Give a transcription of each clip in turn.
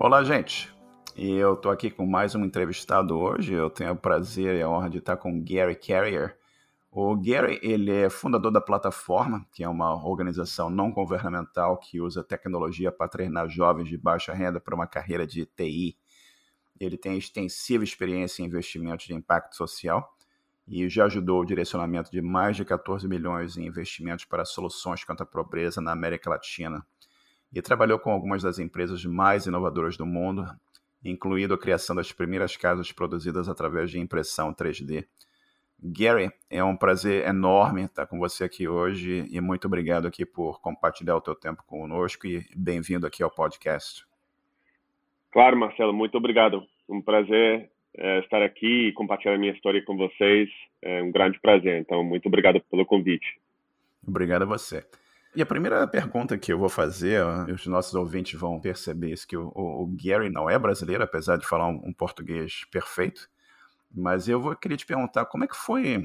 Olá, gente. E eu estou aqui com mais um entrevistado hoje. Eu tenho o prazer e a honra de estar com Gary Carrier. O Gary ele é fundador da Plataforma, que é uma organização não governamental que usa tecnologia para treinar jovens de baixa renda para uma carreira de TI. Ele tem extensiva experiência em investimentos de impacto social e já ajudou o direcionamento de mais de 14 milhões em investimentos para soluções contra a pobreza na América Latina. E trabalhou com algumas das empresas mais inovadoras do mundo, incluindo a criação das primeiras casas produzidas através de impressão 3D. Gary, é um prazer enorme estar com você aqui hoje e muito obrigado aqui por compartilhar o teu tempo conosco e bem-vindo aqui ao podcast. Claro, Marcelo, muito obrigado. Um prazer é, estar aqui e compartilhar a minha história com vocês. É um grande prazer. Então, muito obrigado pelo convite. Obrigado a você. E a primeira pergunta que eu vou fazer, os nossos ouvintes vão perceber isso, que o, o Gary não é brasileiro, apesar de falar um, um português perfeito. Mas eu vou, queria te perguntar como é que foi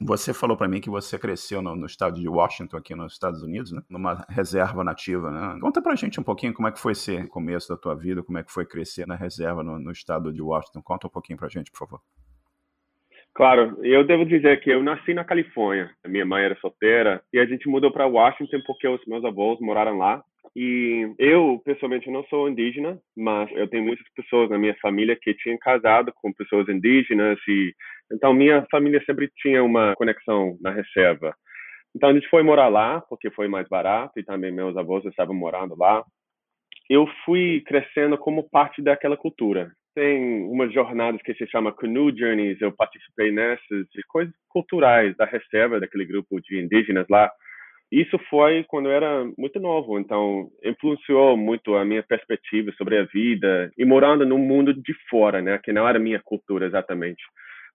você falou para mim que você cresceu no, no, estado de Washington, aqui nos Estados Unidos, né? numa reserva nativa. Né? Conta pra gente um pouquinho como é que foi esse começo da tua vida, como é que foi crescer na reserva no, no estado de Washington. Conta um pouquinho pra gente, por favor. Claro, eu devo dizer que eu nasci na Califórnia. Minha mãe era solteira e a gente mudou para Washington porque os meus avós moraram lá. E eu, pessoalmente, não sou indígena, mas eu tenho muitas pessoas na minha família que tinham casado com pessoas indígenas e então minha família sempre tinha uma conexão na reserva. Então a gente foi morar lá porque foi mais barato e também meus avós estavam morando lá. Eu fui crescendo como parte daquela cultura. Tem umas jornadas que se chama Canoe Journeys, eu participei nessas, coisas culturais da reserva daquele grupo de indígenas lá isso foi quando eu era muito novo, então influenciou muito a minha perspectiva sobre a vida e morando num mundo de fora, né, que não era minha cultura exatamente.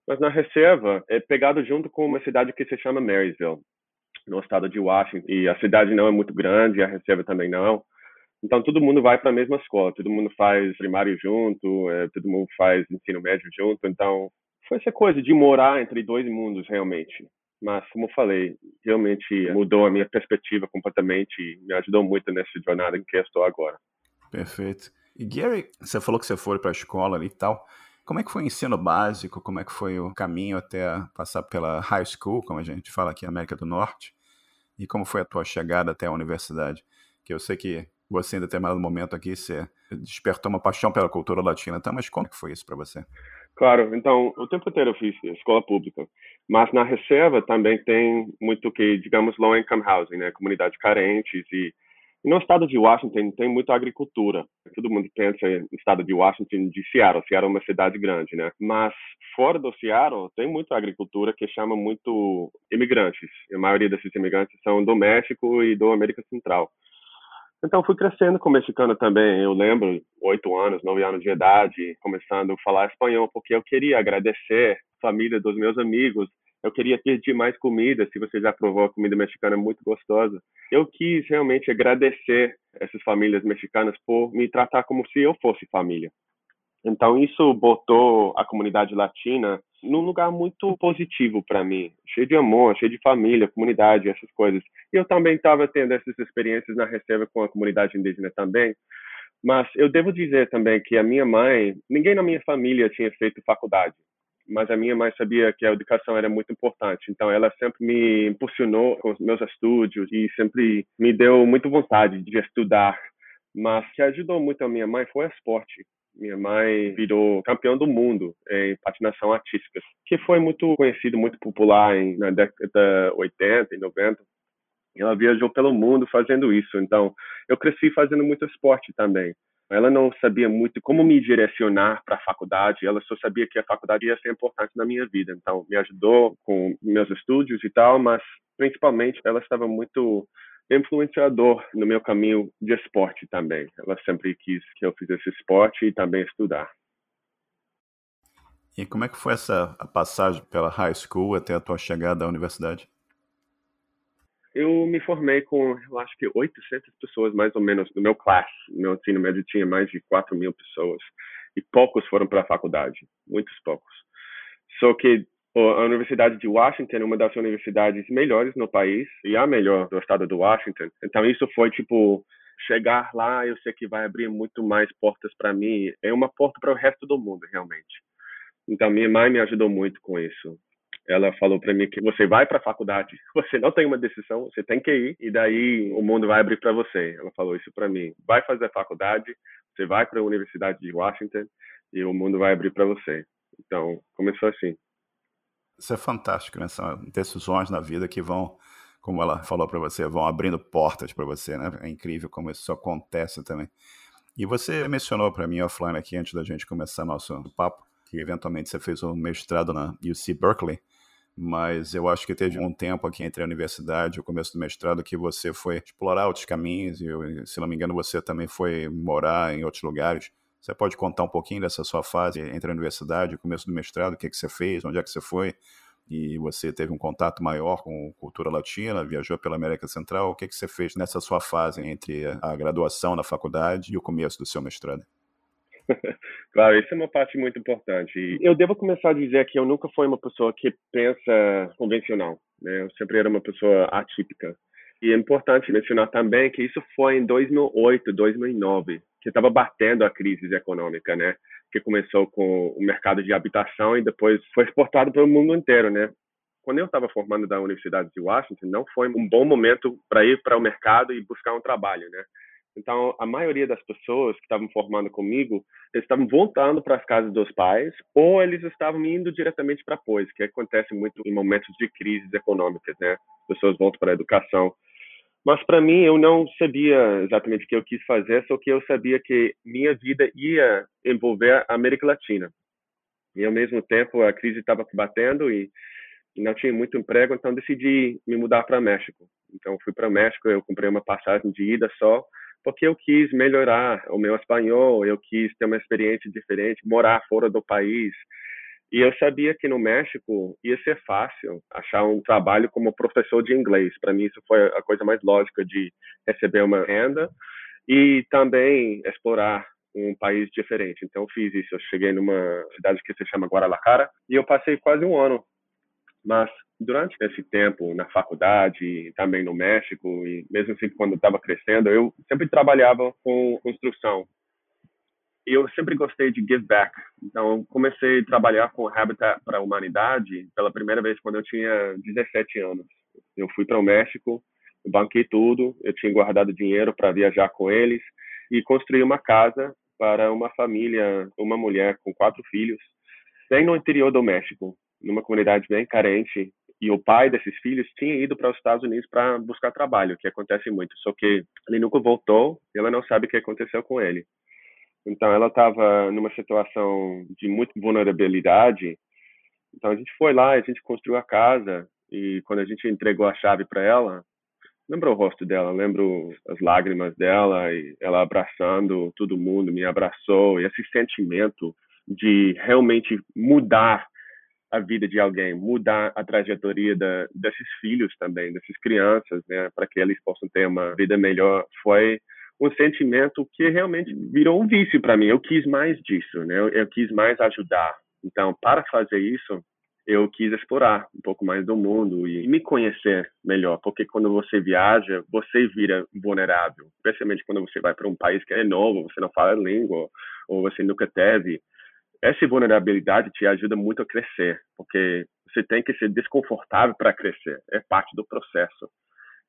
Mas na reserva é pegado junto com uma cidade que se chama Marysville, no estado de Washington, e a cidade não é muito grande, a reserva também não. Então todo mundo vai para a mesma escola, todo mundo faz primário junto, é, todo mundo faz ensino médio junto, então foi essa coisa de morar entre dois mundos realmente mas como eu falei, realmente mudou a minha perspectiva completamente e me ajudou muito nessa jornada em que eu estou agora. Perfeito. E Gary, você falou que você foi para a escola e tal. Como é que foi o ensino básico? Como é que foi o caminho até passar pela high school, como a gente fala aqui na América do Norte? E como foi a tua chegada até a universidade? Que eu sei que você, em determinado momento aqui, você despertou uma paixão pela cultura latina, tá? mas como é que foi isso para você? Claro, então, o tempo inteiro eu fiz escola pública, mas na reserva também tem muito que, digamos, low income housing, né, comunidades carentes e, e no estado de Washington tem muita agricultura. Todo mundo pensa no estado de Washington de Seattle, Seattle é uma cidade grande, né? Mas fora do Seattle tem muita agricultura que chama muito imigrantes. A maioria desses imigrantes são do México e do América Central. Então fui crescendo com mexicano também. Eu lembro, oito anos, nove anos de idade, começando a falar espanhol, porque eu queria agradecer a família dos meus amigos. Eu queria pedir mais comida, se você já provou a comida mexicana é muito gostosa. Eu quis realmente agradecer essas famílias mexicanas por me tratar como se eu fosse família. Então isso botou a comunidade latina num lugar muito positivo para mim, cheio de amor, cheio de família, comunidade, essas coisas. E eu também estava tendo essas experiências na reserva com a comunidade indígena também. Mas eu devo dizer também que a minha mãe, ninguém na minha família tinha feito faculdade, mas a minha mãe sabia que a educação era muito importante. Então ela sempre me impulsionou com os meus estudos e sempre me deu muita vontade de estudar. Mas o que ajudou muito a minha mãe foi o esporte minha mãe virou campeã do mundo em patinação artística, que foi muito conhecido, muito popular em, na década 80 e 90. Ela viajou pelo mundo fazendo isso, então eu cresci fazendo muito esporte também. Ela não sabia muito como me direcionar para a faculdade, ela só sabia que a faculdade ia ser importante na minha vida. Então, me ajudou com meus estudos e tal, mas principalmente ela estava muito influenciador no meu caminho de esporte também. Ela sempre quis que eu fizesse esporte e também estudar. E como é que foi essa passagem pela high school até a tua chegada à universidade? Eu me formei com, eu acho que 800 pessoas mais ou menos no meu classe. Meu ensino médio tinha mais de 4 mil pessoas e poucos foram para a faculdade, muitos poucos. Só que a Universidade de Washington é uma das universidades melhores no país e a melhor do estado do Washington. Então isso foi tipo chegar lá, eu sei que vai abrir muito mais portas para mim. É uma porta para o resto do mundo, realmente. Então, minha mãe me ajudou muito com isso. Ela falou para mim que você vai para a faculdade, você não tem uma decisão, você tem que ir e daí o mundo vai abrir para você. Ela falou isso para mim. Vai fazer a faculdade, você vai para a Universidade de Washington e o mundo vai abrir para você. Então, começou assim. Isso é fantástico, né? São decisões na vida que vão, como ela falou para você, vão abrindo portas para você, né? É incrível como isso acontece também. E você mencionou para mim offline aqui antes da gente começar nosso papo que eventualmente você fez um mestrado na UC Berkeley, mas eu acho que teve um tempo aqui entre a universidade e o começo do mestrado que você foi explorar outros caminhos e, se não me engano, você também foi morar em outros lugares. Você pode contar um pouquinho dessa sua fase entre a universidade começo do mestrado, o que, que você fez, onde é que você foi, e você teve um contato maior com cultura latina, viajou pela América Central, o que, que você fez nessa sua fase entre a graduação na faculdade e o começo do seu mestrado? claro, isso é uma parte muito importante. Eu devo começar a dizer que eu nunca fui uma pessoa que pensa convencional. Né? Eu sempre era uma pessoa atípica. E é importante mencionar também que isso foi em 2008, 2009, que estava batendo a crise econômica, né? Que começou com o mercado de habitação e depois foi exportado para o mundo inteiro, né? Quando eu estava formando da Universidade de Washington, não foi um bom momento para ir para o mercado e buscar um trabalho, né? Então, a maioria das pessoas que estavam formando comigo, eles estavam voltando para as casas dos pais ou eles estavam indo diretamente para pós, que acontece muito em momentos de crises econômicas, né? As pessoas voltam para a educação. Mas para mim, eu não sabia exatamente o que eu quis fazer, só que eu sabia que minha vida ia envolver a América Latina. E ao mesmo tempo, a crise estava batendo e não tinha muito emprego, então decidi me mudar para México. Então fui para México, eu comprei uma passagem de ida só porque eu quis melhorar o meu espanhol, eu quis ter uma experiência diferente, morar fora do país. E eu sabia que no México ia ser fácil achar um trabalho como professor de inglês. Para mim, isso foi a coisa mais lógica de receber uma renda e também explorar um país diferente. Então, eu fiz isso. Eu cheguei numa cidade que se chama Guadalajara e eu passei quase um ano. Mas durante esse tempo na faculdade, também no México e mesmo assim quando estava crescendo, eu sempre trabalhava com construção. Eu sempre gostei de give back. Então, comecei a trabalhar com Habitat para a Humanidade pela primeira vez quando eu tinha 17 anos. Eu fui para o México, banquei tudo, eu tinha guardado dinheiro para viajar com eles e construí uma casa para uma família, uma mulher com quatro filhos, bem no interior do México, numa comunidade bem carente e o pai desses filhos tinha ido para os Estados Unidos para buscar trabalho, que acontece muito. Só que ele nunca voltou ela não sabe o que aconteceu com ele. Então ela estava numa situação de muita vulnerabilidade. Então a gente foi lá, a gente construiu a casa e quando a gente entregou a chave para ela, lembro o rosto dela, lembro as lágrimas dela e ela abraçando todo mundo, me abraçou e esse sentimento de realmente mudar a vida de alguém, mudar a trajetória da, desses filhos também, dessas crianças, né, para que eles possam ter uma vida melhor, foi um sentimento que realmente virou um vício para mim. Eu quis mais disso, né? Eu, eu, quis mais ajudar. Então, para fazer isso, eu quis explorar um pouco mais do mundo e me conhecer melhor, porque quando você viaja, você vira vulnerável, especialmente quando você vai para um país que é novo, você não fala a língua ou você nunca teve essa vulnerabilidade te ajuda muito a crescer, porque você tem que ser desconfortável para crescer, é parte do processo.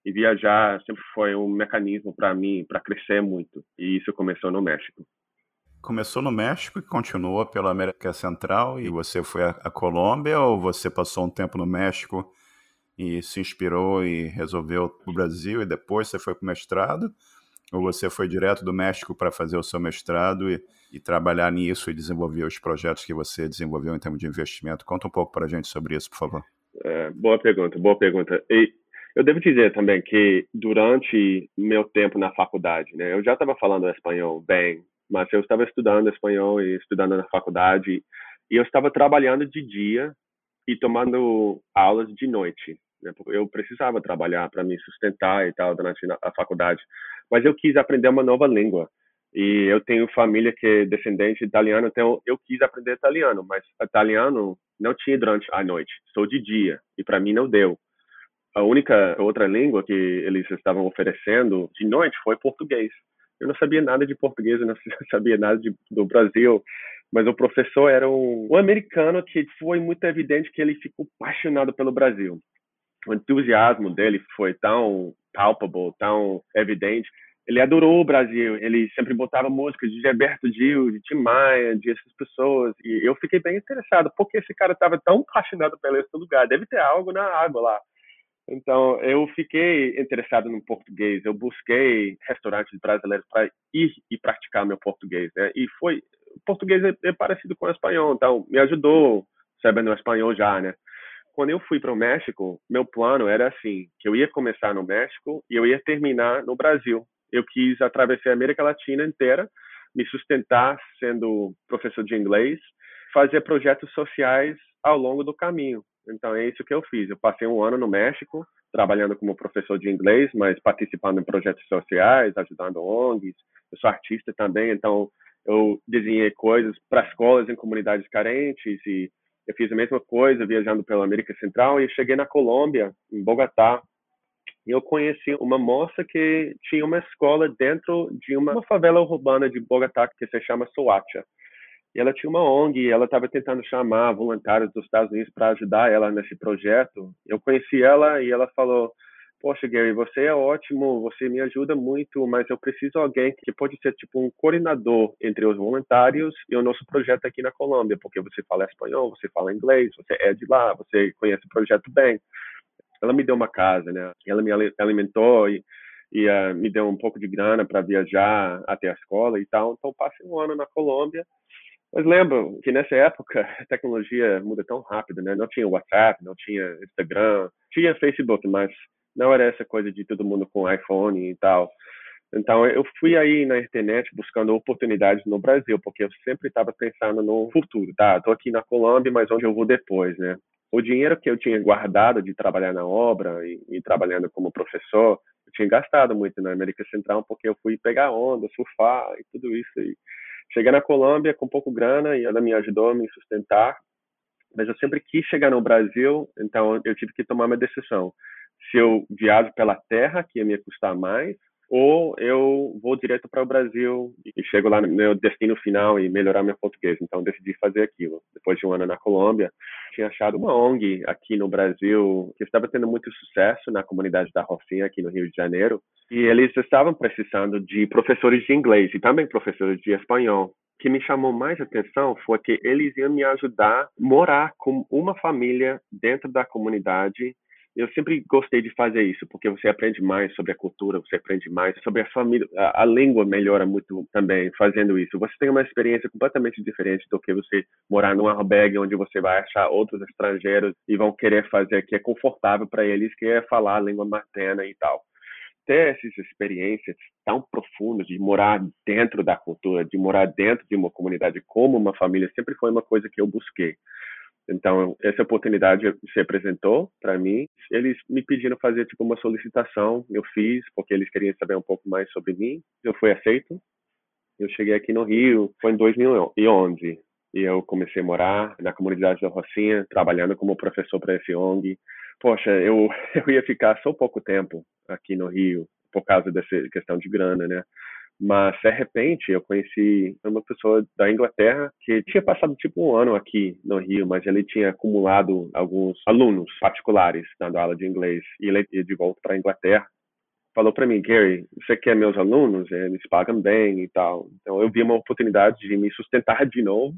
E viajar sempre foi um mecanismo para mim, para crescer muito, e isso começou no México. Começou no México e continuou pela América Central, e você foi à Colômbia ou você passou um tempo no México e se inspirou e resolveu o Brasil e depois você foi para o mestrado? Ou você foi direto do México para fazer o seu mestrado e, e, trabalhar nisso e desenvolver os projetos que você desenvolveu em termos de investimento? Conta um pouco para a gente sobre isso, por favor. É, boa pergunta, boa pergunta. E eu devo dizer também que durante meu tempo na faculdade, né, eu já estava falando espanhol bem, mas eu estava estudando espanhol e estudando na faculdade e eu estava trabalhando de dia e tomando aulas de noite. Né, eu precisava trabalhar para me sustentar e tal durante a faculdade mas eu quis aprender uma nova língua. E eu tenho família que é descendente italiano, então eu quis aprender italiano, mas italiano não tinha durante a noite, só de dia, e para mim não deu. A única outra língua que eles estavam oferecendo de noite foi português. Eu não sabia nada de português, eu não sabia nada de, do Brasil, mas o professor era um, um americano que foi muito evidente que ele ficou apaixonado pelo Brasil. O entusiasmo dele foi tão palpable, tão evidente. Ele adorou o Brasil. Ele sempre botava músicas de Gilberto Gil, de Tim Maia, de essas pessoas. E eu fiquei bem interessado. porque esse cara estava tão apaixonado pelo esse lugar? Deve ter algo na água lá. Então, eu fiquei interessado no português. Eu busquei restaurantes brasileiros para ir e praticar meu português. Né? E foi. Português é, é parecido com o espanhol, então me ajudou sabendo o espanhol já, né? quando eu fui para o México, meu plano era assim, que eu ia começar no México e eu ia terminar no Brasil. Eu quis atravessar a América Latina inteira, me sustentar sendo professor de inglês, fazer projetos sociais ao longo do caminho. Então é isso que eu fiz. Eu passei um ano no México, trabalhando como professor de inglês, mas participando em projetos sociais, ajudando ONGs. Eu sou artista também, então eu desenhei coisas para escolas em comunidades carentes e eu fiz a mesma coisa viajando pela América Central e cheguei na Colômbia, em Bogotá. E eu conheci uma moça que tinha uma escola dentro de uma, favela urbana de Bogotá que se chama Soacha. E ela tinha uma ONG ela estava tentando chamar voluntários dos Estados Unidos para ajudar ela nesse projeto. Eu conheci ela e ela falou: poxa, Gary, você é ótimo, você me ajuda muito, mas eu preciso de alguém que pode ser tipo um coordenador entre os voluntários e o nosso projeto aqui na Colômbia, porque você fala espanhol, você fala inglês, você é de lá, você conhece o projeto bem. Ela me deu uma casa, né? Ela me alimentou e, e uh, me deu um pouco de grana para viajar até a escola e tal. Então passei um ano na Colômbia. Mas lembro que nessa época a tecnologia muda tão rápido, né? Não tinha WhatsApp, não tinha Instagram, tinha Facebook, mas não era essa coisa de todo mundo com iPhone e tal. Então, eu fui aí na internet buscando oportunidades no Brasil, porque eu sempre estava pensando no futuro, tá? Estou aqui na Colômbia, mas onde eu vou depois, né? O dinheiro que eu tinha guardado de trabalhar na obra e, e trabalhando como professor, eu tinha gastado muito na América Central, porque eu fui pegar onda, surfar e tudo isso. E cheguei na Colômbia com pouco grana e ela me ajudou a me sustentar, mas eu sempre quis chegar no Brasil, então eu tive que tomar uma decisão. Se eu viajo pela terra, que ia me custar mais, ou eu vou direto para o Brasil e chego lá no meu destino final e melhorar meu português. Então decidi fazer aquilo. Depois de um ano na Colômbia, tinha achado uma ONG aqui no Brasil que estava tendo muito sucesso na comunidade da Rocinha aqui no Rio de Janeiro, e eles estavam precisando de professores de inglês e também professores de espanhol. O que me chamou mais atenção foi que eles iam me ajudar a morar com uma família dentro da comunidade eu sempre gostei de fazer isso, porque você aprende mais sobre a cultura, você aprende mais sobre a família, a, a, língua melhora muito também fazendo isso. Você tem uma experiência completamente diferente do que você morar num albergue onde você vai achar outros estrangeiros e vão querer fazer que é confortável para eles, que é falar a língua materna e tal. Ter essas experiências tão profundas de morar dentro da cultura, de morar dentro de uma comunidade como uma família, sempre foi uma coisa que eu busquei. Então, essa oportunidade se apresentou para mim. Eles me pediram fazer tipo uma solicitação, eu fiz, porque eles queriam saber um pouco mais sobre mim. Eu fui aceito. Eu cheguei aqui no Rio, foi em 2011, e eu comecei a morar na comunidade da Rocinha, trabalhando como professor para esse ONG. Poxa, eu, eu ia ficar só pouco tempo aqui no Rio, por causa dessa questão de grana, né? Mas, de repente, eu conheci uma pessoa da Inglaterra que tinha passado tipo um ano aqui no Rio, mas ele tinha acumulado alguns alunos particulares dando aula de inglês. E ele ia de volta para a Inglaterra. Falou para mim, Gary, você quer meus alunos? Eles pagam bem e tal. Então, eu vi uma oportunidade de me sustentar de novo.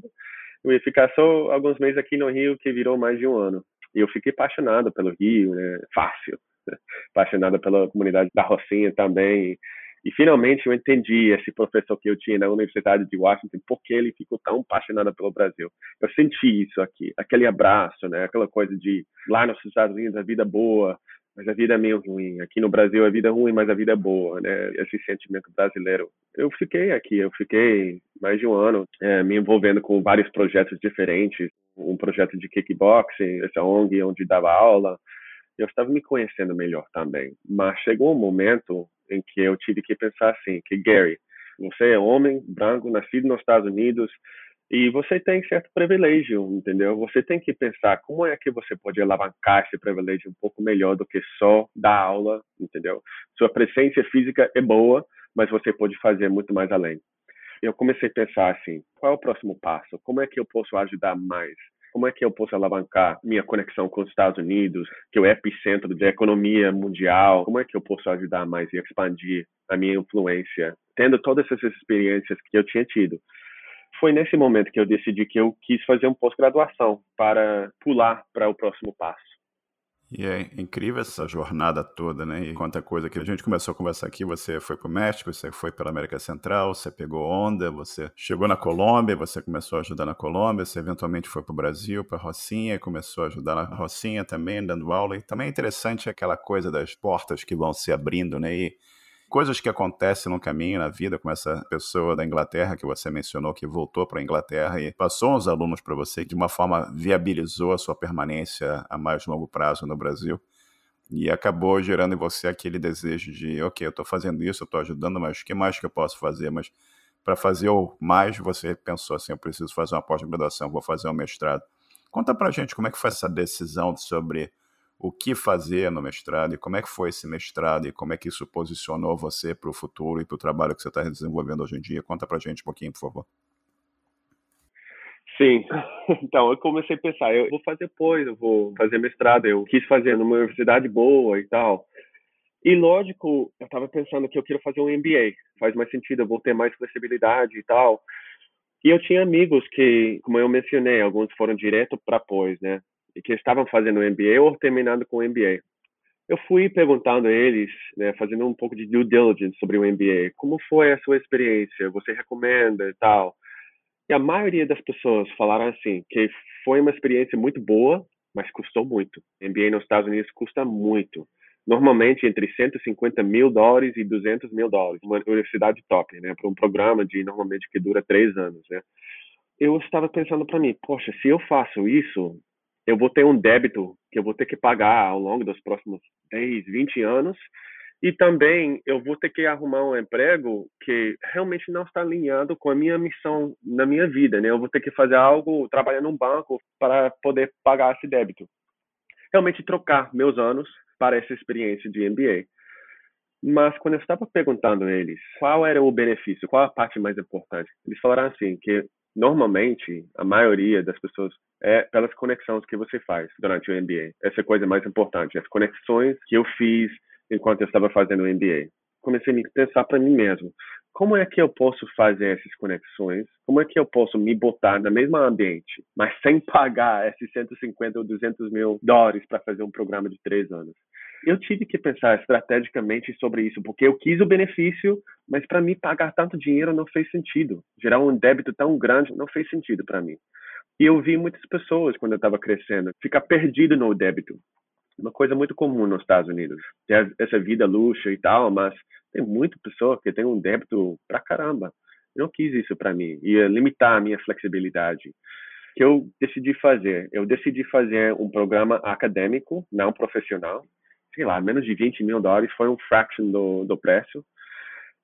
Eu ia ficar só alguns meses aqui no Rio, que virou mais de um ano. E eu fiquei apaixonado pelo Rio, né? Fácil. Apaixonado pela comunidade da Rocinha também e finalmente eu entendi esse professor que eu tinha na Universidade de Washington, porque ele ficou tão apaixonado pelo Brasil. Eu senti isso aqui, aquele abraço, né? Aquela coisa de lá nos Estados Unidos a vida é boa, mas a vida é meio ruim. Aqui no Brasil a vida é ruim, mas a vida é boa, né? Esse sentimento brasileiro. Eu fiquei aqui, eu fiquei mais de um ano é, me envolvendo com vários projetos diferentes, um projeto de kickboxing, essa ONG onde dava aula. Eu estava me conhecendo melhor também, mas chegou um momento em que eu tive que pensar assim, que Gary, você é homem, branco, nascido nos Estados Unidos, E você tem certo privilégio, entendeu? Você tem que pensar como é que você pode alavancar esse privilégio um pouco melhor do que só dar aula, entendeu? Sua presença física é boa, mas você pode fazer muito mais além. Eu comecei a pensar assim, qual é o próximo passo? Como é que eu posso ajudar mais? Como é que eu posso alavancar minha conexão com os Estados Unidos, que é o epicentro da economia mundial? Como é que eu posso ajudar mais e expandir a minha influência, tendo todas essas experiências que eu tinha tido? foi nesse momento que eu decidi que eu quis fazer um pós-graduação para pular para o próximo passo. E é incrível essa jornada toda, né? E quanta coisa que a gente começou a conversar aqui. Você foi para o México, você foi pela América Central, você pegou onda, você chegou na Colômbia, você começou a ajudar na Colômbia, você eventualmente foi para o Brasil, para Rocinha, começou a ajudar na Rocinha também, dando aula. E também é interessante aquela coisa das portas que vão se abrindo, né? E coisas que acontecem no caminho, na vida, como essa pessoa da Inglaterra que você mencionou, que voltou para a Inglaterra e passou uns alunos para você, que de uma forma viabilizou a sua permanência a mais longo prazo no Brasil. E acabou gerando em você aquele desejo de, ok, eu estou fazendo isso, eu estou ajudando, mas o que mais que eu posso fazer? Mas para fazer o mais, você pensou assim, eu preciso fazer uma pós-graduação, vou fazer um mestrado. Conta para gente como é que foi essa decisão sobre o que fazer no mestrado e como é que foi esse mestrado e como é que isso posicionou você para o futuro e para o trabalho que você está desenvolvendo hoje em dia. Conta para a gente um pouquinho, por favor. Sim, então eu comecei a pensar, eu vou fazer depois, eu vou fazer mestrado, eu quis fazer numa universidade boa e tal. E lógico, eu estava pensando que eu quero fazer um MBA, faz mais sentido, eu vou ter mais flexibilidade e tal. E eu tinha amigos que, como eu mencionei, alguns foram direto para pós, né? E que estavam fazendo MBA ou terminando com MBA. Eu fui perguntando a eles, né, fazendo um pouco de due diligence sobre o MBA, como foi a sua experiência, você recomenda e tal. E a maioria das pessoas falaram assim, que foi uma experiência muito boa, mas custou muito. MBA nos Estados Unidos custa muito. Normalmente entre 150 mil dólares e 200 mil dólares. Uma universidade top, né? Para um programa de normalmente que dura três anos, né? Eu estava pensando para mim, poxa, se eu faço isso, eu vou ter um débito que eu vou ter que pagar ao longo dos próximos 10, 20 anos. E também eu vou ter que arrumar um emprego que realmente não está alinhado com a minha missão na minha vida, né? Eu vou ter que fazer algo, trabalhar num banco para poder pagar esse débito. Realmente trocar meus anos para essa experiência de MBA. Mas quando eu estava perguntando a eles qual era o benefício, qual a parte mais importante, eles falaram assim que normalmente a maioria das pessoas é pelas conexões que você faz durante o MBA. Essa é a coisa mais importante, as conexões que eu fiz enquanto eu estava fazendo o MBA. Comecei a pensar para mim mesmo, como é que eu posso fazer essas conexões? Como é que eu posso me botar no mesmo ambiente, mas sem pagar esses 150 ou 200 mil dólares para fazer um programa de três anos? Eu tive que pensar estrategicamente sobre isso, porque eu quis o benefício, mas para mim pagar tanto dinheiro não fez sentido. Gerar um débito tão grande não fez sentido para mim. E eu vi muitas pessoas, quando eu estava crescendo, ficar perdido no débito. Uma coisa muito comum nos Estados Unidos. Tem essa vida luxo e tal, mas tem muita pessoa que tem um débito pra caramba. Eu não quis isso para mim. Ia limitar a minha flexibilidade. Que eu decidi fazer? Eu decidi fazer um programa acadêmico, não profissional, sei lá, menos de 20 mil dólares, foi um fraction do, do preço.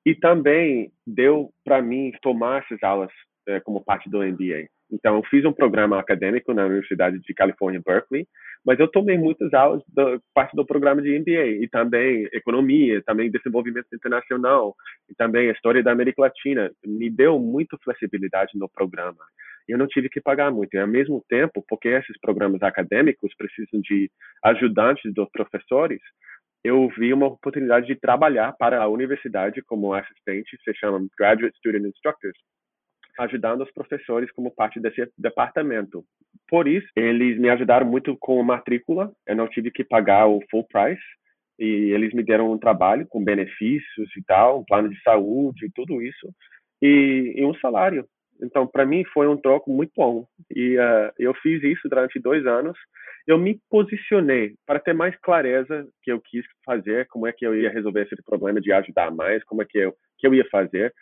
E também deu para mim tomar essas aulas é, como parte do MBA. Então, eu fiz um programa acadêmico na Universidade de Califórnia, Berkeley, mas eu tomei muitas aulas da parte do programa de MBA e também economia, também desenvolvimento internacional e também história da América Latina. Me deu muita flexibilidade no programa eu não tive que pagar muito. E ao mesmo tempo, porque esses programas acadêmicos precisam de ajudantes dos professores, eu vi uma oportunidade de trabalhar para a universidade como assistente, se chama Graduate Student Instructors, ajudando os professores como parte desse departamento. Por isso, eles me ajudaram muito com a matrícula, eu não tive que pagar o full price, e eles me deram um trabalho com benefícios e tal, um plano de saúde e tudo isso, e, e um salário. Então, para mim, foi um troco muito bom. E uh, eu fiz isso durante dois anos. Eu me posicionei para ter mais clareza que eu quis fazer, como é que eu ia resolver esse problema de ajudar mais, como é que eu, que eu ia fazer.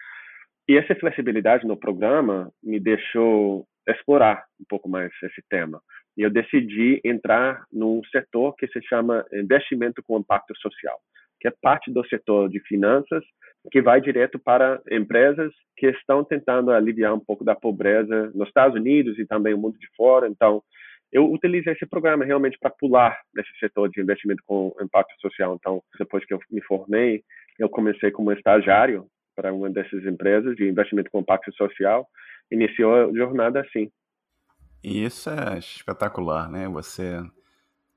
E essa flexibilidade no programa me deixou explorar um pouco mais esse tema. E eu decidi entrar num setor que se chama investimento com impacto social. Que é parte do setor de finanças, que vai direto para empresas que estão tentando aliviar um pouco da pobreza nos Estados Unidos e também no mundo de fora. Então, eu utilizei esse programa realmente para pular nesse setor de investimento com impacto social. Então, depois que eu me formei, eu comecei como estagiário para uma dessas empresas de investimento com impacto social. Iniciou a jornada assim. E isso é espetacular, né? Você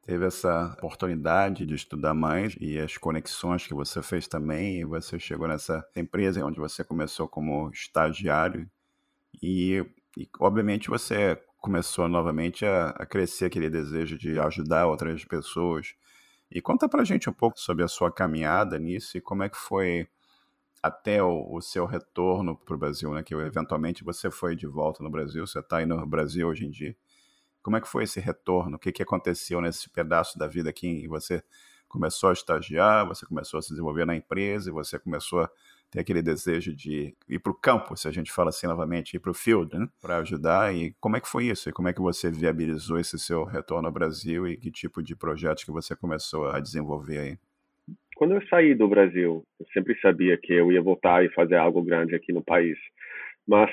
teve essa oportunidade de estudar mais e as conexões que você fez também, e você chegou nessa empresa onde você começou como estagiário e, e obviamente você começou novamente a, a, crescer aquele desejo de ajudar outras pessoas. E conta pra gente um pouco sobre a sua caminhada nisso e como é que foi até o, o seu retorno para o Brasil, né? Que eventualmente você foi de volta no Brasil, você está aí no Brasil hoje em dia. Como é que foi esse retorno? O que, que aconteceu nesse pedaço da vida aqui em você começou a estagiar, você começou a se desenvolver na empresa e você começou a ter aquele desejo de ir para o campo, se a gente fala assim novamente, ir para o field, né? para ajudar. E como é que foi isso? E como é que você viabilizou esse seu retorno ao Brasil e que tipo de projetos que você começou a desenvolver aí? Quando eu saí do Brasil, eu sempre sabia que eu ia voltar e fazer algo grande aqui no país. Mas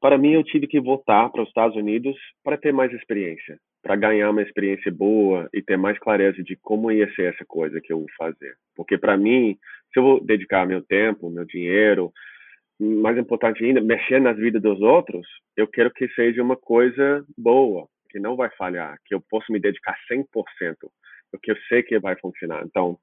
para mim, eu tive que voltar para os Estados Unidos para ter mais experiência, para ganhar uma experiência boa e ter mais clareza de como ia ser essa coisa que eu vou fazer. Porque para mim, se eu vou dedicar meu tempo, meu dinheiro, mais importante ainda, mexer nas vidas dos outros, eu quero que seja uma coisa boa, que não vai falhar, que eu possa me dedicar 100%, que eu sei que vai funcionar. Então,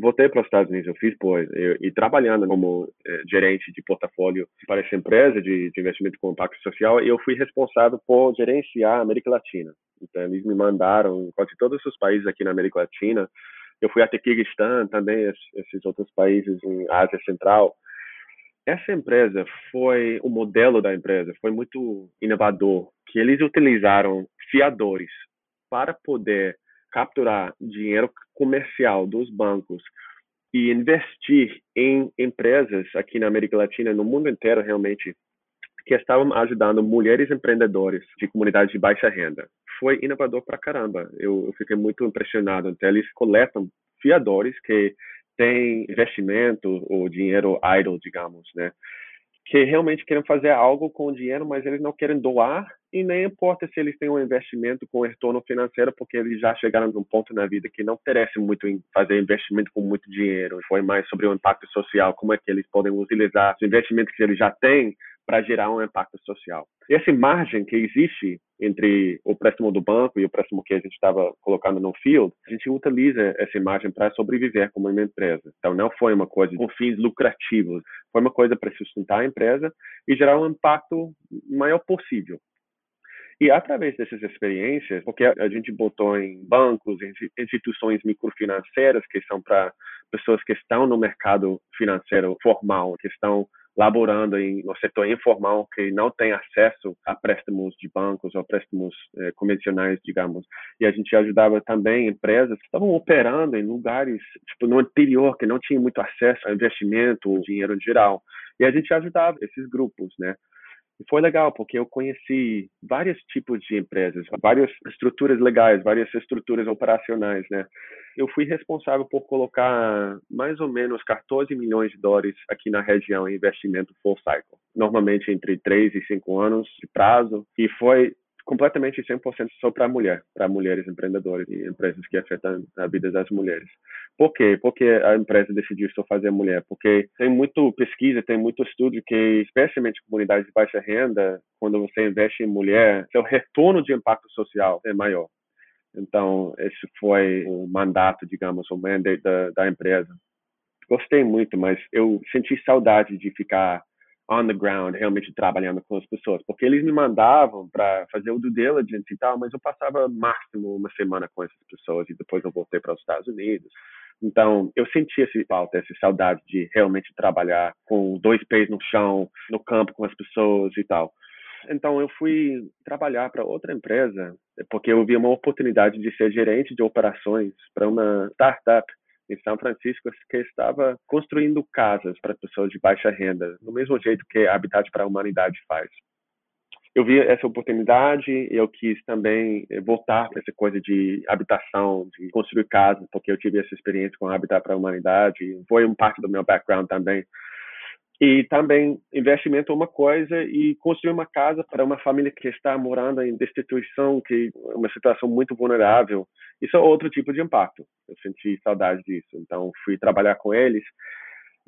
voltei para os Estados Unidos, eu fiz pois, e trabalhando como eh, gerente de portfólio para essa empresa de, de, investimento com impacto social, eu fui responsável por gerenciar a América Latina. Então, eles me mandaram quase todos os países aqui na América Latina. Eu fui até Kirguistão, também esses outros países em Ásia Central. Essa empresa foi o modelo da empresa, foi muito inovador, que eles utilizaram fiadores para poder capturar dinheiro comercial dos bancos e investir em empresas aqui na América Latina, no mundo inteiro realmente, que estavam ajudando mulheres empreendedores de comunidades de baixa renda. Foi inovador para caramba. Eu, eu fiquei muito impressionado. Então, eles coletam fiadores que têm investimento ou dinheiro idle, digamos, né? Que realmente querem fazer algo com o dinheiro, mas eles não querem doar e nem importa se eles têm um investimento com retorno financeiro, porque eles já chegaram num ponto na vida que não interessa muito em fazer investimento com muito dinheiro. Foi mais sobre o impacto social, como é que eles podem utilizar os investimentos que eles já têm para gerar um impacto social. E essa margem que existe entre o préstamo do banco e o préstamo que a gente estava colocando no field, a gente utiliza essa margem para sobreviver como uma empresa. Então, não foi uma coisa com fins lucrativos, foi uma coisa para sustentar a empresa e gerar um impacto maior possível. E através dessas experiências, porque a gente botou em bancos, em instituições microfinanceiras, que são para pessoas que estão no mercado financeiro formal, que estão laborando em, no setor informal que não tem acesso a préstimos de bancos ou préstimos eh, convencionais, digamos. E a gente ajudava também empresas que estavam operando em lugares tipo no interior que não tinham muito acesso a investimento, dinheiro em geral. E a gente ajudava esses grupos, né? E foi legal, porque eu conheci vários tipos de empresas, várias estruturas legais, várias estruturas operacionais, né? Eu fui responsável por colocar mais ou menos 14 milhões de dólares aqui na região em investimento full cycle, normalmente entre 3 e 5 anos de prazo, e foi completamente 100% só para mulher, para mulheres empreendedoras e empresas que afetam a vida das mulheres. Por quê? Porque a empresa decidiu só fazer mulher? Porque tem muito pesquisa, tem muito estudo que, especialmente comunidades de baixa renda, quando você investe em mulher, seu retorno de impacto social é maior. Então, esse foi o mandato, digamos, o mandate da, da empresa. Gostei muito, mas eu senti saudade de ficar on the ground, realmente trabalhando com as pessoas, porque eles me mandavam para fazer o due diligence e tal, mas eu passava máximo uma semana com essas pessoas e depois eu voltei para os Estados Unidos. Então, eu senti esse falta, essa saudade de realmente trabalhar com dois pés no chão, no campo com as pessoas e tal. Então, eu fui trabalhar para outra empresa, porque eu vi uma oportunidade de ser gerente de operações para uma startup em São Francisco que estava construindo casas para pessoas de baixa renda, do mesmo jeito que Habitat para a Humanidade faz. eu vi essa oportunidade, eu quis também eh, voltar para essa coisa de habitação, de construir casas, porque eu tive essa experiência com Habitat para a Humanidade, foi um parte do meu background também. E também investimento é uma coisa e construir uma casa para uma família que está morando em destituição, que é uma situação muito vulnerável. Isso é outro tipo de impacto. Eu senti saudade disso. Então fui trabalhar com eles.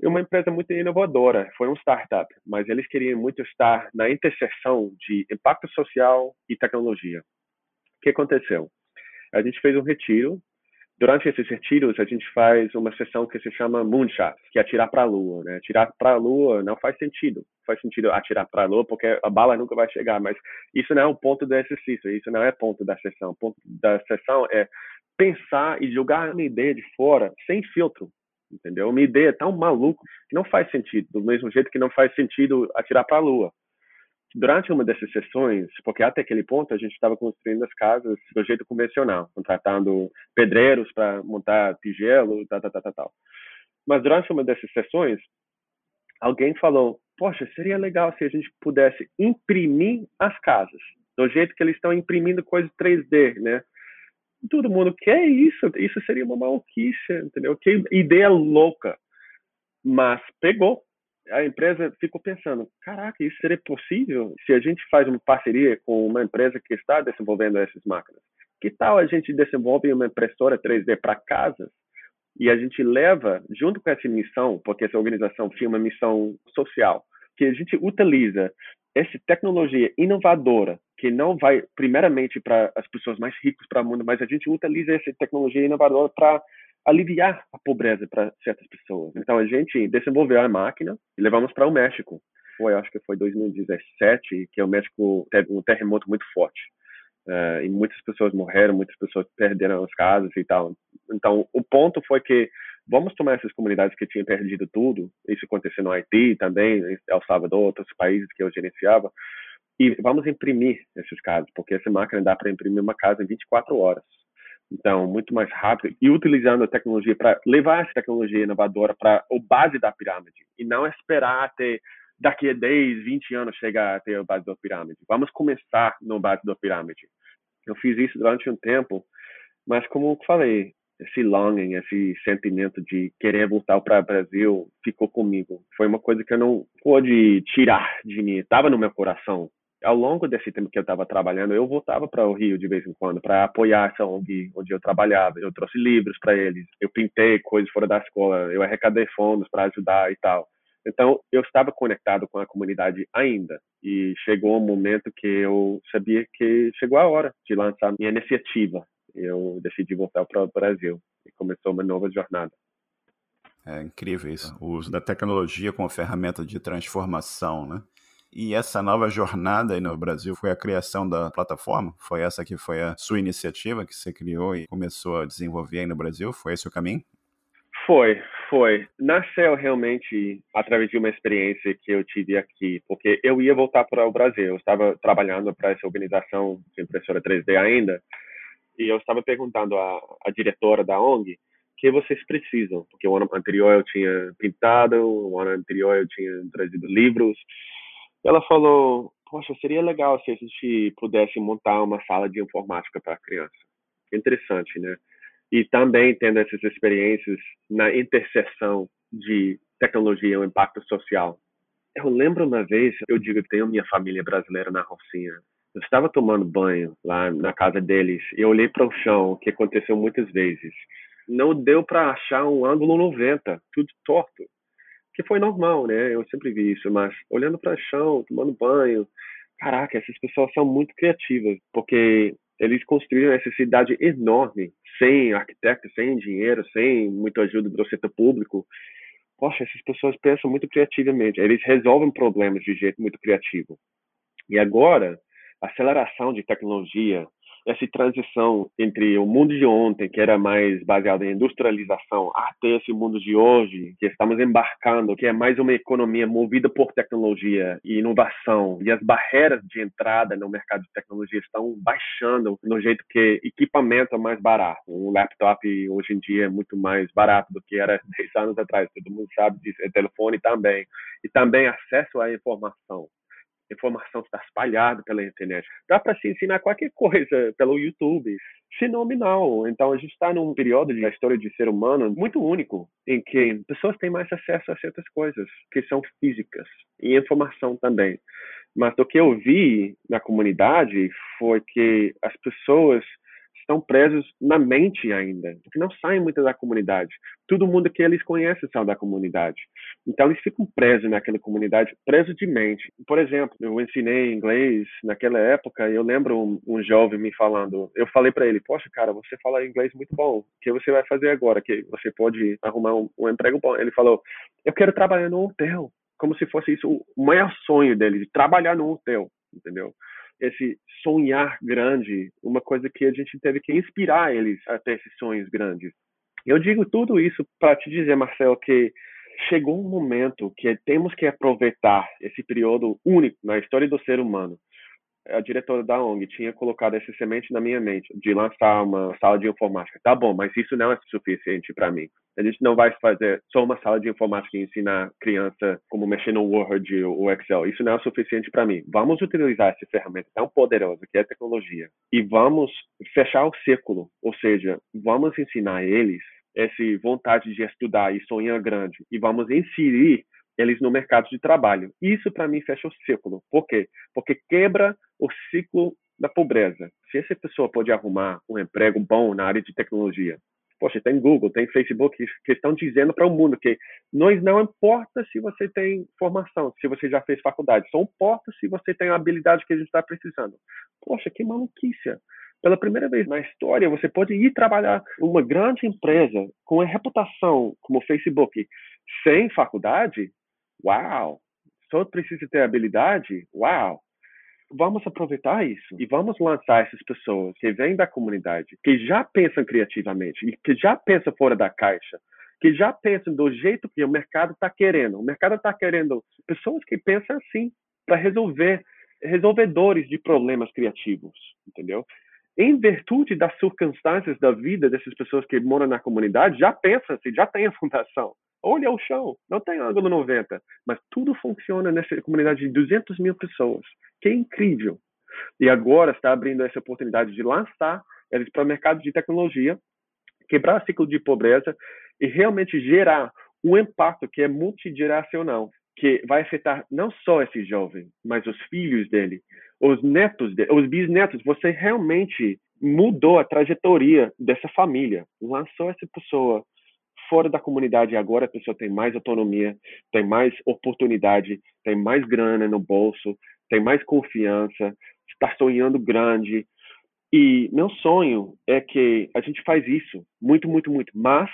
É uma empresa muito inovadora, foi um startup, mas eles queriam muito estar na interseção de impacto social e tecnologia. O que aconteceu? A gente fez um retiro Durante esses retiros, a gente faz uma sessão que se chama Moonshot, que é atirar para a lua. Né? Atirar para a lua não faz sentido. Faz sentido atirar para a lua porque a bala nunca vai chegar, mas isso não é o ponto do exercício, isso não é ponto da sessão. O ponto da sessão é pensar e jogar uma ideia de fora sem filtro, entendeu? Uma ideia tão maluca que não faz sentido, do mesmo jeito que não faz sentido atirar para a lua durante uma dessas sessões, porque até aquele ponto a gente estava construindo as casas do jeito convencional, contratando pedreiros para montar tijolo, tal, tal, tal, tal. Mas durante uma dessas sessões, alguém falou: Poxa, seria legal se a gente pudesse imprimir as casas, do jeito que eles estão imprimindo coisas 3D, né? Todo mundo quer isso, isso seria uma maluquice, entendeu? Que ideia louca. Mas pegou, a empresa ficou pensando, caraca, isso seria possível se a gente faz uma parceria com uma empresa que está desenvolvendo essas máquinas? Que tal a gente desenvolve uma impressora 3D para casas e a gente leva junto com essa missão, porque essa organização tinha uma missão social, que a gente utiliza essa tecnologia inovadora que não vai primeiramente para as pessoas mais ricas para o mundo, mas a gente utiliza essa tecnologia inovadora para aliviar a pobreza para certas pessoas. Então a gente desenvolveu a máquina e levamos para o México. Foi, acho que foi 2017 que o México teve um terremoto muito forte. Uh, e muitas pessoas morreram, muitas pessoas perderam as casas e tal. Então, o ponto foi que vamos tomar essas comunidades que tinham perdido tudo, isso aconteceu no Haiti também, em El Salvador, outros países que eu gerenciava, e vamos imprimir esses casos, porque essa máquina dá para imprimir uma casa em 24 horas. Então, muito mais rápido e utilizando a tecnologia para levar essa tecnologia inovadora para o base da pirâmide e não esperar até daqui a 10, 20 anos chegar até a base da pirâmide. Vamos começar no base da pirâmide. Eu fiz isso durante um tempo, mas como eu falei, esse longing, esse sentimento de querer voltar para o Brasil ficou comigo. Foi uma coisa que eu não pude tirar de mim, estava no meu coração ao longo desse tempo que eu estava trabalhando, eu voltava para o Rio de vez em quando para apoiar essa ONG onde eu trabalhava. Eu trouxe livros para eles, eu pintei coisas fora da escola, eu arrecadei fundos para ajudar e tal. Então, eu estava conectado com a comunidade ainda. E chegou um momento que eu sabia que chegou a hora de lançar minha iniciativa. Eu decidi voltar para o Brasil e começou uma nova jornada. É incrível isso. O uso da tecnologia como ferramenta de transformação, né? E essa nova jornada aí no Brasil foi a criação da plataforma? Foi essa que foi a sua iniciativa que você criou e começou a desenvolver aí no Brasil? Foi esse o caminho? Foi, foi. Nasceu realmente através de uma experiência que eu tive aqui, porque eu ia voltar para o Brasil. Eu estava trabalhando para essa organização de impressora 3D ainda, e eu estava perguntando à, à diretora da ONG que vocês precisam, porque o ano anterior eu tinha pintado, o ano anterior eu tinha trazido livros, ela falou: Poxa, seria legal se a gente pudesse montar uma sala de informática para criança. Interessante, né? E também tendo essas experiências na interseção de tecnologia e impacto social. Eu lembro uma vez, eu digo que tenho minha família brasileira na Rocinha. Eu estava tomando banho lá na casa deles e eu olhei para o chão, que aconteceu muitas vezes. Não deu para achar um ângulo 90, tudo torto que foi normal, né? Eu sempre vi isso, mas olhando para o chão, tomando banho, caraca, essas pessoas são muito criativas, porque eles construíram essa cidade enorme, sem arquiteto, sem dinheiro, sem muita ajuda do setor público. Poxa, essas pessoas pensam muito criativamente, eles resolvem problemas de jeito muito criativo. E agora, a aceleração de tecnologia, essa transição entre o mundo de ontem, que era mais baseado em industrialização, até esse mundo de hoje, que estamos embarcando, que é mais uma economia movida por tecnologia e inovação, e as barreiras de entrada no mercado de tecnologia estão baixando no jeito que equipamento é mais barato. Um laptop hoje em dia é muito mais barato do que era 10 anos atrás, todo mundo sabe disso, é telefone também. E também acesso à informação informação está espalhada pela internet. Dá para se ensinar qualquer coisa pelo YouTube. Fenomenal. Então a gente está num período da história de ser humano muito único, em que pessoas têm mais acesso a certas coisas que são físicas e informação também. Mas o que eu vi na comunidade foi que as pessoas estão presos na mente ainda, porque não saem muito da comunidade. Todo mundo que eles conhecem são da comunidade. Então eles ficam presos naquela comunidade, presos de mente. Por exemplo, eu ensinei inglês naquela época e eu lembro um, um jovem me falando, eu falei para ele, poxa cara, você fala inglês muito bom, o que você vai fazer agora? Que você pode arrumar um, um emprego bom? Ele falou, eu quero trabalhar no hotel, como se fosse isso o maior sonho dele, de trabalhar no hotel, entendeu? Esse sonhar grande, uma coisa que a gente teve que inspirar eles a ter esses sonhos grandes. Eu digo tudo isso para te dizer, Marcelo, que chegou um momento que temos que aproveitar esse período único na história do ser humano a diretora da ONG tinha colocado essa semente na minha mente de lançar uma sala de informática. Tá bom, mas isso não é suficiente para mim. A gente não vai fazer só uma sala de informática e ensinar criança como mexer no Word ou Excel. Isso não é suficiente para mim. Vamos utilizar essa ferramenta tão poderosa que é a tecnologia e vamos fechar o círculo, ou seja, vamos ensinar eles essa vontade de estudar e sonhar grande e vamos inserir eles no mercado de trabalho. Isso, para mim, fecha o ciclo. Por quê? Porque quebra o ciclo da pobreza. Se essa pessoa pode arrumar um emprego bom na área de tecnologia, poxa, tem Google, tem Facebook que estão dizendo para o mundo que nós não importa se você tem formação, se você já fez faculdade, só importa se você tem a habilidade que a gente está precisando. Poxa, que maluquice! Pela primeira vez na história, você pode ir trabalhar uma grande empresa com a reputação como Facebook sem faculdade Uau! Só precisa ter habilidade? Uau! Vamos aproveitar isso e vamos lançar essas pessoas que vêm da comunidade, que já pensam criativamente e que já pensam fora da caixa, que já pensam do jeito que o mercado está querendo. O mercado está querendo pessoas que pensam assim para resolver resolvedores de problemas criativos, entendeu? Em virtude das circunstâncias da vida dessas pessoas que moram na comunidade, já pensam assim, já tem a fundação. Olha o chão, não tem ângulo 90, mas tudo funciona nessa comunidade de 200 mil pessoas, que é incrível. E agora está abrindo essa oportunidade de lançar eles para o mercado de tecnologia, quebrar o ciclo de pobreza e realmente gerar um impacto que é multigeracional, que vai afetar não só esse jovem, mas os filhos dele, os netos, os bisnetos. Você realmente mudou a trajetória dessa família, lançou essa pessoa fora da comunidade agora a pessoa tem mais autonomia, tem mais oportunidade, tem mais grana no bolso, tem mais confiança, está sonhando grande. E meu sonho é que a gente faz isso muito, muito, muito. Mas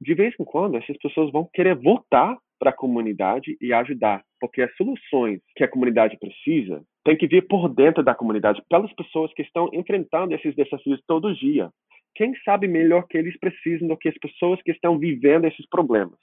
de vez em quando essas pessoas vão querer voltar para a comunidade e ajudar, porque as soluções que a comunidade precisa tem que vir por dentro da comunidade, pelas pessoas que estão enfrentando esses desafios todo dia quem sabe melhor que eles precisam do que as pessoas que estão vivendo esses problemas?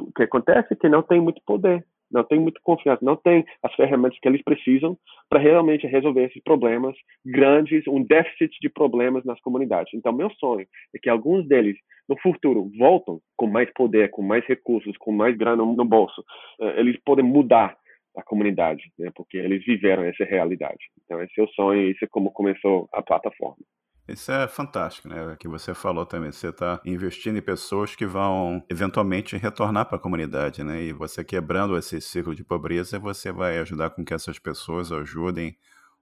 O que acontece é que não tem muito poder, não tem muita confiança, não tem as ferramentas que eles precisam para realmente resolver esses problemas grandes, um déficit de problemas nas comunidades. Então, meu sonho é que alguns deles, no futuro, voltam com mais poder, com mais recursos, com mais grana no bolso. Eh, eles podem mudar a comunidade, né? porque eles viveram essa realidade. Então, esse é o sonho, isso é como começou a plataforma. Isso é fantástico, né? Que você falou também. Você está investindo em pessoas que vão eventualmente retornar para a comunidade, né? E você quebrando esse ciclo de pobreza, você vai ajudar com que essas pessoas ajudem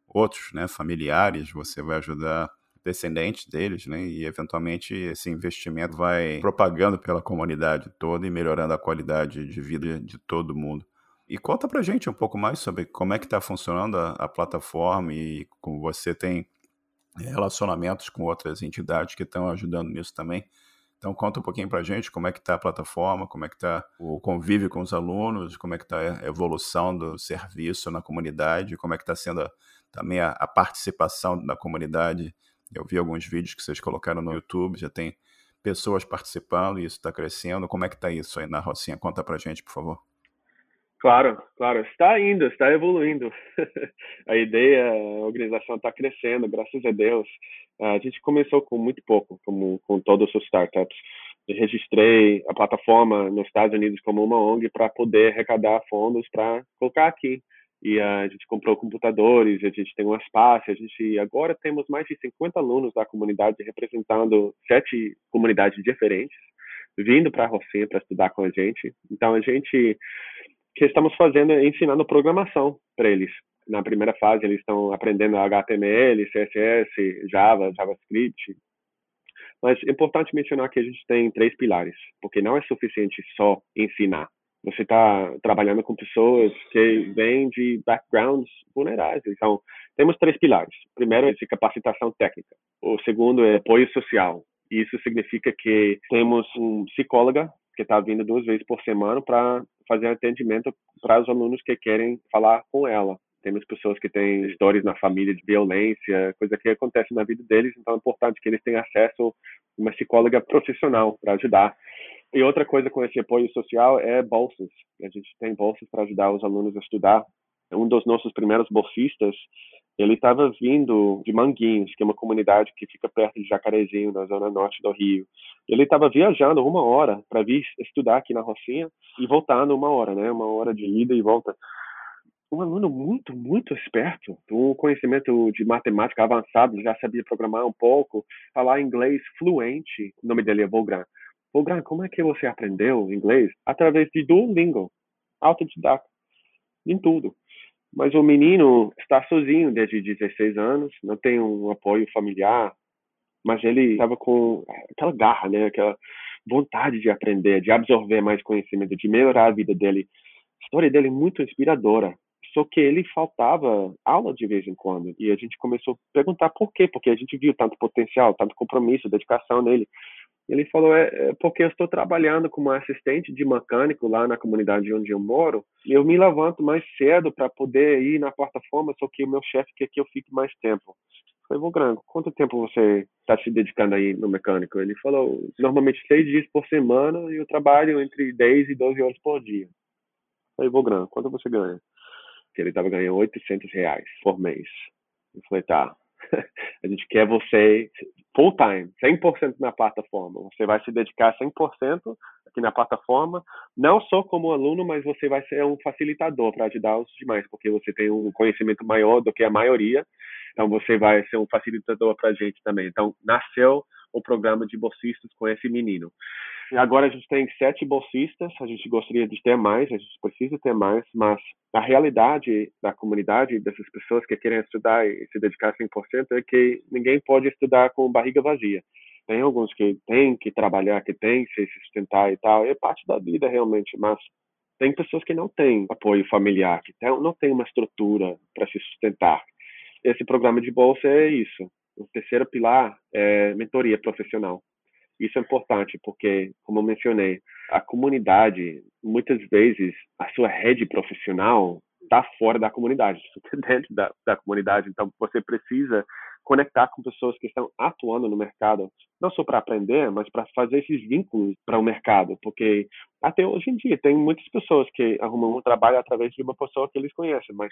outros, né? Familiares. Você vai ajudar descendentes deles, né? E eventualmente esse investimento vai propagando pela comunidade toda e melhorando a qualidade de vida de todo mundo. E conta pra gente um pouco mais sobre como é que está funcionando a, a plataforma e como você tem relacionamentos com outras entidades que estão ajudando nisso também. Então conta um pouquinho para a gente como é que está a plataforma, como é que está o convívio com os alunos, como é que está a evolução do serviço na comunidade, como é que está sendo a, também a, a, participação da comunidade. Eu vi alguns vídeos que vocês colocaram no YouTube, já tem pessoas participando e isso está crescendo. Como é que está isso aí na Rocinha? Conta para a gente, por favor. Claro, claro, está indo, está evoluindo. a ideia, a organização está crescendo, graças a Deus. A gente começou com muito pouco, como com todos os startups. Eu registrei a plataforma nos Estados Unidos como uma ONG para poder arrecadar fundos para colocar aqui. e a gente comprou computadores, a gente tem um espaço, a gente agora temos mais de 50 alunos da comunidade representando sete comunidades diferentes, vindo para Rocinha para estudar com a gente. Então a gente que estamos fazendo é ensinando programação para eles. Na primeira fase eles estão aprendendo HTML, CSS, Java, JavaScript. Mas é importante mencionar que a gente tem três pilares, porque não é suficiente só ensinar você está trabalhando com pessoas que vêm de backgrounds vulneráveis. Então, temos três pilares. O primeiro é capacitação técnica. O segundo é apoio social. Isso significa que temos um psicóloga que está vindo duas vezes por semana para fazer atendimento para os alunos que querem falar com ela. Temos pessoas que têm histórias na família de violência, coisa que acontece na vida deles, então é importante que eles tenham acesso a uma psicóloga profissional para ajudar. E outra coisa com esse apoio social é bolsas. A gente tem bolsas para ajudar os alunos a estudar. Um dos nossos primeiros bolsistas, ele estava vindo de Manguinhos, que é uma comunidade que fica perto de Jacarezinho, na zona norte do Rio. Ele estava viajando uma hora para vir estudar aqui na Rocinha e voltando uma hora, né? Uma hora de ida e volta. Um aluno muito, muito esperto, com conhecimento de matemática avançado, já sabia programar um pouco, falar inglês fluente. O nome dele é Volgran Ô, Gran, como é que você aprendeu inglês? Através de Duolingo, autodidata, em tudo. Mas o menino está sozinho desde 16 anos, não tem um apoio familiar, mas ele estava com aquela garra, né? Aquela vontade de aprender, de absorver mais conhecimento, de melhorar a vida dele. A história dele é muito inspiradora. Só que ele faltava aula de vez em quando. E a gente começou a perguntar por quê, porque a gente viu tanto potencial, tanto compromisso, dedicação nele. Ele falou, é, é porque eu estou trabalhando como assistente de mecânico lá na comunidade onde eu moro, e eu me levanto mais cedo para poder ir na plataforma, só que o meu chefe quer que eu fique mais tempo. Eu falei, Gran, quanto tempo você está se dedicando aí no mecânico? Ele falou, normalmente seis dias por semana e eu trabalho entre 10 e 12 horas por dia. Eu falei, Gran, quanto você ganha? Ele estava ganhando 800 reais por mês. Eu falei, tá, a gente quer você full time, 100% na plataforma. Você vai se dedicar 100% aqui na plataforma, não só como aluno, mas você vai ser um facilitador para ajudar os demais, porque você tem um conhecimento maior do que a maioria. Então você vai ser um facilitador para a gente também. Então nasceu o programa de bolsistas com esse menino. Agora a gente tem sete bolsistas, a gente gostaria de ter mais, a gente precisa ter mais, mas a realidade da comunidade, dessas pessoas que querem estudar e se dedicar 100%, é que ninguém pode estudar com barriga vazia. Tem alguns que têm que trabalhar, que têm que se sustentar e tal, é parte da vida realmente, mas tem pessoas que não têm apoio familiar, que não têm uma estrutura para se sustentar. Esse programa de bolsa é isso. O terceiro pilar é mentoria profissional. Isso é importante porque, como eu mencionei, a comunidade, muitas vezes, a sua rede profissional está fora da comunidade, dentro da, da comunidade. Então, você precisa conectar com pessoas que estão atuando no mercado, não só para aprender, mas para fazer esses vínculos para o mercado, porque até hoje em dia tem muitas pessoas que arrumam um trabalho através de uma pessoa que eles conhecem, mas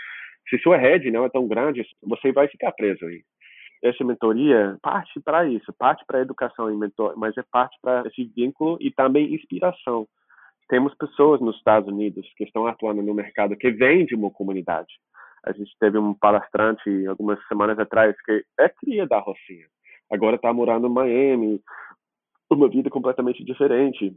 se sua rede não é tão grande, você vai ficar preso aí essa mentoria parte para isso, parte para educação e mentor, mas é parte para esse vínculo e também inspiração. Temos pessoas nos Estados Unidos que estão atuando no mercado que vêm de uma comunidade. A gente teve um palestrante algumas semanas atrás que é cria da Rocinha. Agora está morando em Miami, uma vida completamente diferente.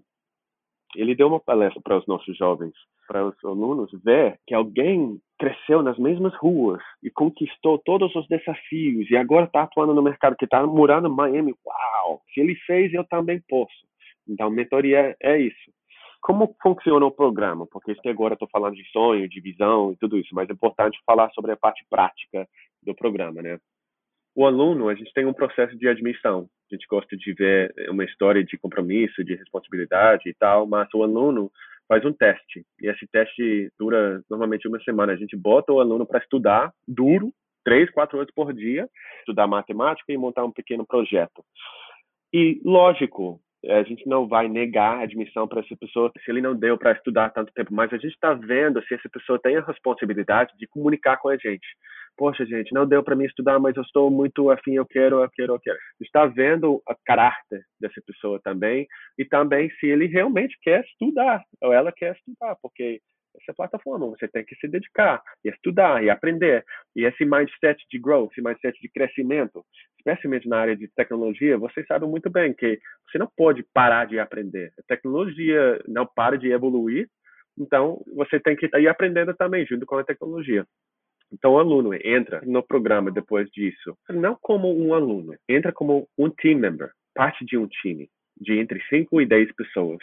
Ele deu uma palestra para os nossos jovens, para os alunos, ver que alguém cresceu nas mesmas ruas e conquistou todos os desafios e agora está atuando no mercado, que está morando em Miami. Uau! Se ele fez, eu também posso. Então, mentoria é isso. Como funciona o programa? Porque agora estou falando de sonho, de visão e tudo isso, mas é importante falar sobre a parte prática do programa, né? O aluno, a gente tem um processo de admissão. A gente gosta de ver uma história de compromisso, de responsabilidade e tal, mas o aluno faz um teste. E esse teste dura normalmente uma semana. A gente bota o aluno para estudar duro, três, quatro horas por dia, estudar matemática e montar um pequeno projeto. E, lógico, a gente não vai negar a admissão para essa pessoa se ele não deu para estudar tanto tempo, mas a gente está vendo se essa pessoa tem a responsabilidade de comunicar com a gente. Poxa, gente, não deu para mim estudar, mas eu estou muito afim, eu quero, eu quero, eu quero. Está vendo o caráter dessa pessoa também e também se ele realmente quer estudar ou ela quer estudar, porque essa plataforma. Você tem que se dedicar e estudar e aprender. E esse mindset de growth, esse mindset de crescimento, especialmente na área de tecnologia, você sabe muito bem que você não pode parar de aprender. A tecnologia não para de evoluir, então você tem que ir aprendendo também junto com a tecnologia. Então, o aluno entra no programa depois disso, não como um aluno, entra como um team member, parte de um time de entre 5 e 10 pessoas.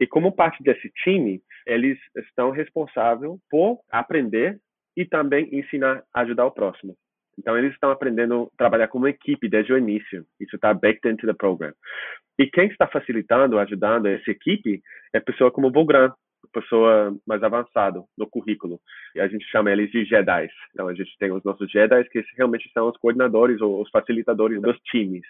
E como parte desse time, eles estão responsáveis por aprender e também ensinar, ajudar o próximo. Então, eles estão aprendendo a trabalhar como equipe desde o início. Isso está baked into the program. E quem está facilitando, ajudando essa equipe é pessoa como o Bogran, pessoa mais avançada no currículo. E a gente chama eles de Jedi. Então, a gente tem os nossos Jedi, que realmente são os coordenadores ou os facilitadores dos times.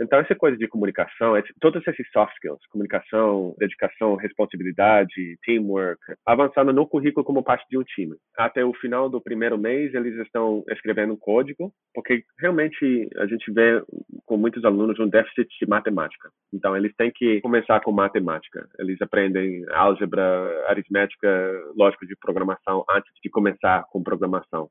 Então, essa coisa de comunicação, todos esses soft skills, comunicação, dedicação, responsabilidade, teamwork, avançando no currículo como parte de um time. Até o final do primeiro mês, eles estão escrevendo um código, porque realmente a gente vê com muitos alunos um déficit de matemática. Então, eles têm que começar com matemática. Eles aprendem álgebra, aritmética, lógica de programação antes de começar com programação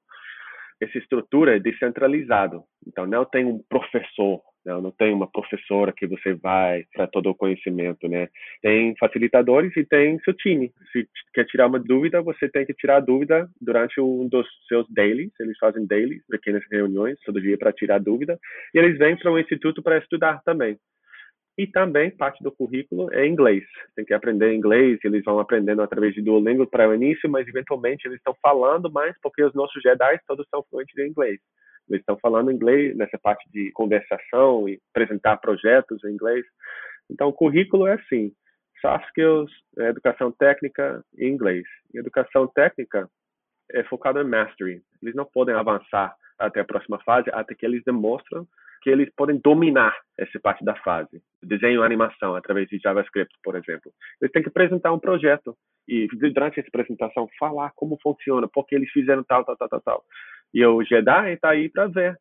essa estrutura é descentralizado. Então, não tem um professor não, não tem uma professora que você vai para todo o conhecimento, né? Tem facilitadores e tem seu time. Se quer tirar uma dúvida, você tem que tirar a dúvida durante um dos seus dailies. Eles fazem dailies, pequenas reuniões todo dia para tirar dúvida. E eles vêm para o instituto para estudar também. E também parte do currículo é inglês. Tem que aprender inglês, eles vão aprendendo através de Duolingo para o início, mas eventualmente eles estão falando mais porque os nossos Jedi todos são fluentes em inglês. Eles estão falando inglês nessa parte de conversação e apresentar projetos em inglês. Então, o currículo é assim: soft skills, é educação técnica e inglês. E educação técnica é focada em mastery. Eles não podem avançar até a próxima fase até que eles demonstram que eles podem dominar essa parte da fase. Desenho e animação, através de JavaScript, por exemplo. Eles têm que apresentar um projeto e, durante essa apresentação, falar como funciona, porque eles fizeram tal, tal, tal, tal, tal. E o Jedi está aí para ver.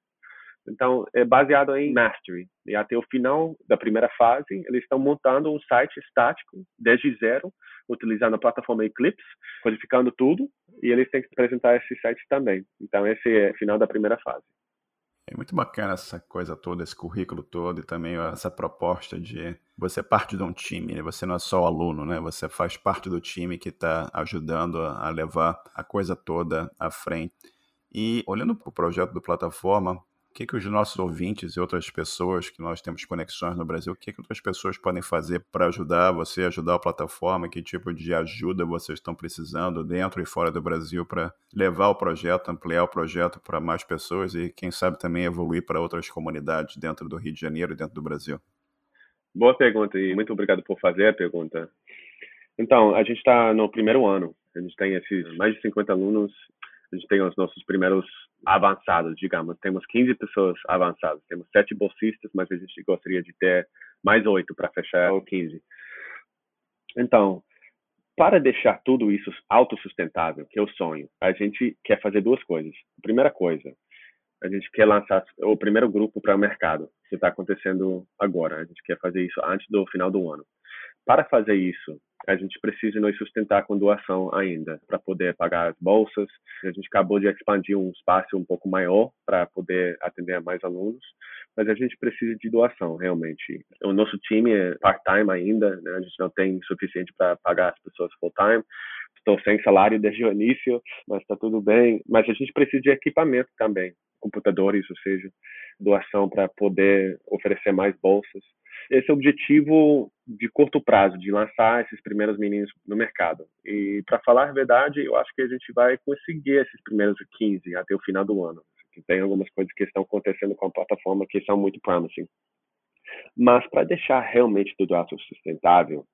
Então, é baseado em Mastery. E até o final da primeira fase, eles estão montando um site estático, desde zero, utilizando a plataforma Eclipse, codificando tudo, e eles têm que apresentar esse site também. Então, esse é o final da primeira fase. É muito bacana essa coisa toda, esse currículo todo e também essa proposta de você é parte de um time, né? você não é só aluno, né? Você faz parte do time que está ajudando a levar a coisa toda à frente. E olhando para o projeto do plataforma, o que, que os nossos ouvintes e outras pessoas que nós temos conexões no Brasil, o que, que outras pessoas podem fazer para ajudar você, ajudar a plataforma? Que tipo de ajuda vocês estão precisando dentro e fora do Brasil para levar o projeto, ampliar o projeto para mais pessoas e, quem sabe, também evoluir para outras comunidades dentro do Rio de Janeiro e dentro do Brasil? Boa pergunta e muito obrigado por fazer a pergunta. Então, a gente está no primeiro ano. A gente tem esses mais de 50 alunos a gente tem os nossos primeiros avançados, digamos. Temos 15 pessoas avançadas, temos sete bolsistas, mas a gente gostaria de ter mais oito para fechar o 15. Então, para deixar tudo isso autossustentável, que é o sonho, a gente quer fazer duas coisas. A primeira coisa, a gente quer lançar o primeiro grupo para o mercado, que está acontecendo agora. A gente quer fazer isso antes do final do ano. Para fazer isso, a gente precisa nos sustentar com doação ainda, para poder pagar as bolsas. A gente acabou de expandir um espaço um pouco maior para poder atender mais alunos, mas a gente precisa de doação, realmente. O nosso time é part-time ainda, né? a gente não tem suficiente para pagar as pessoas full-time. Estou sem salário desde o início, mas está tudo bem. Mas a gente precisa de equipamento também, computadores, ou seja, doação para poder oferecer mais bolsas esse é o objetivo de curto prazo, de lançar esses primeiros meninos no mercado. E, para falar a verdade, eu acho que a gente vai conseguir esses primeiros 15 até o final do ano. Tem algumas coisas que estão acontecendo com a plataforma que são muito promising. Mas, para deixar realmente tudo autossustentável, o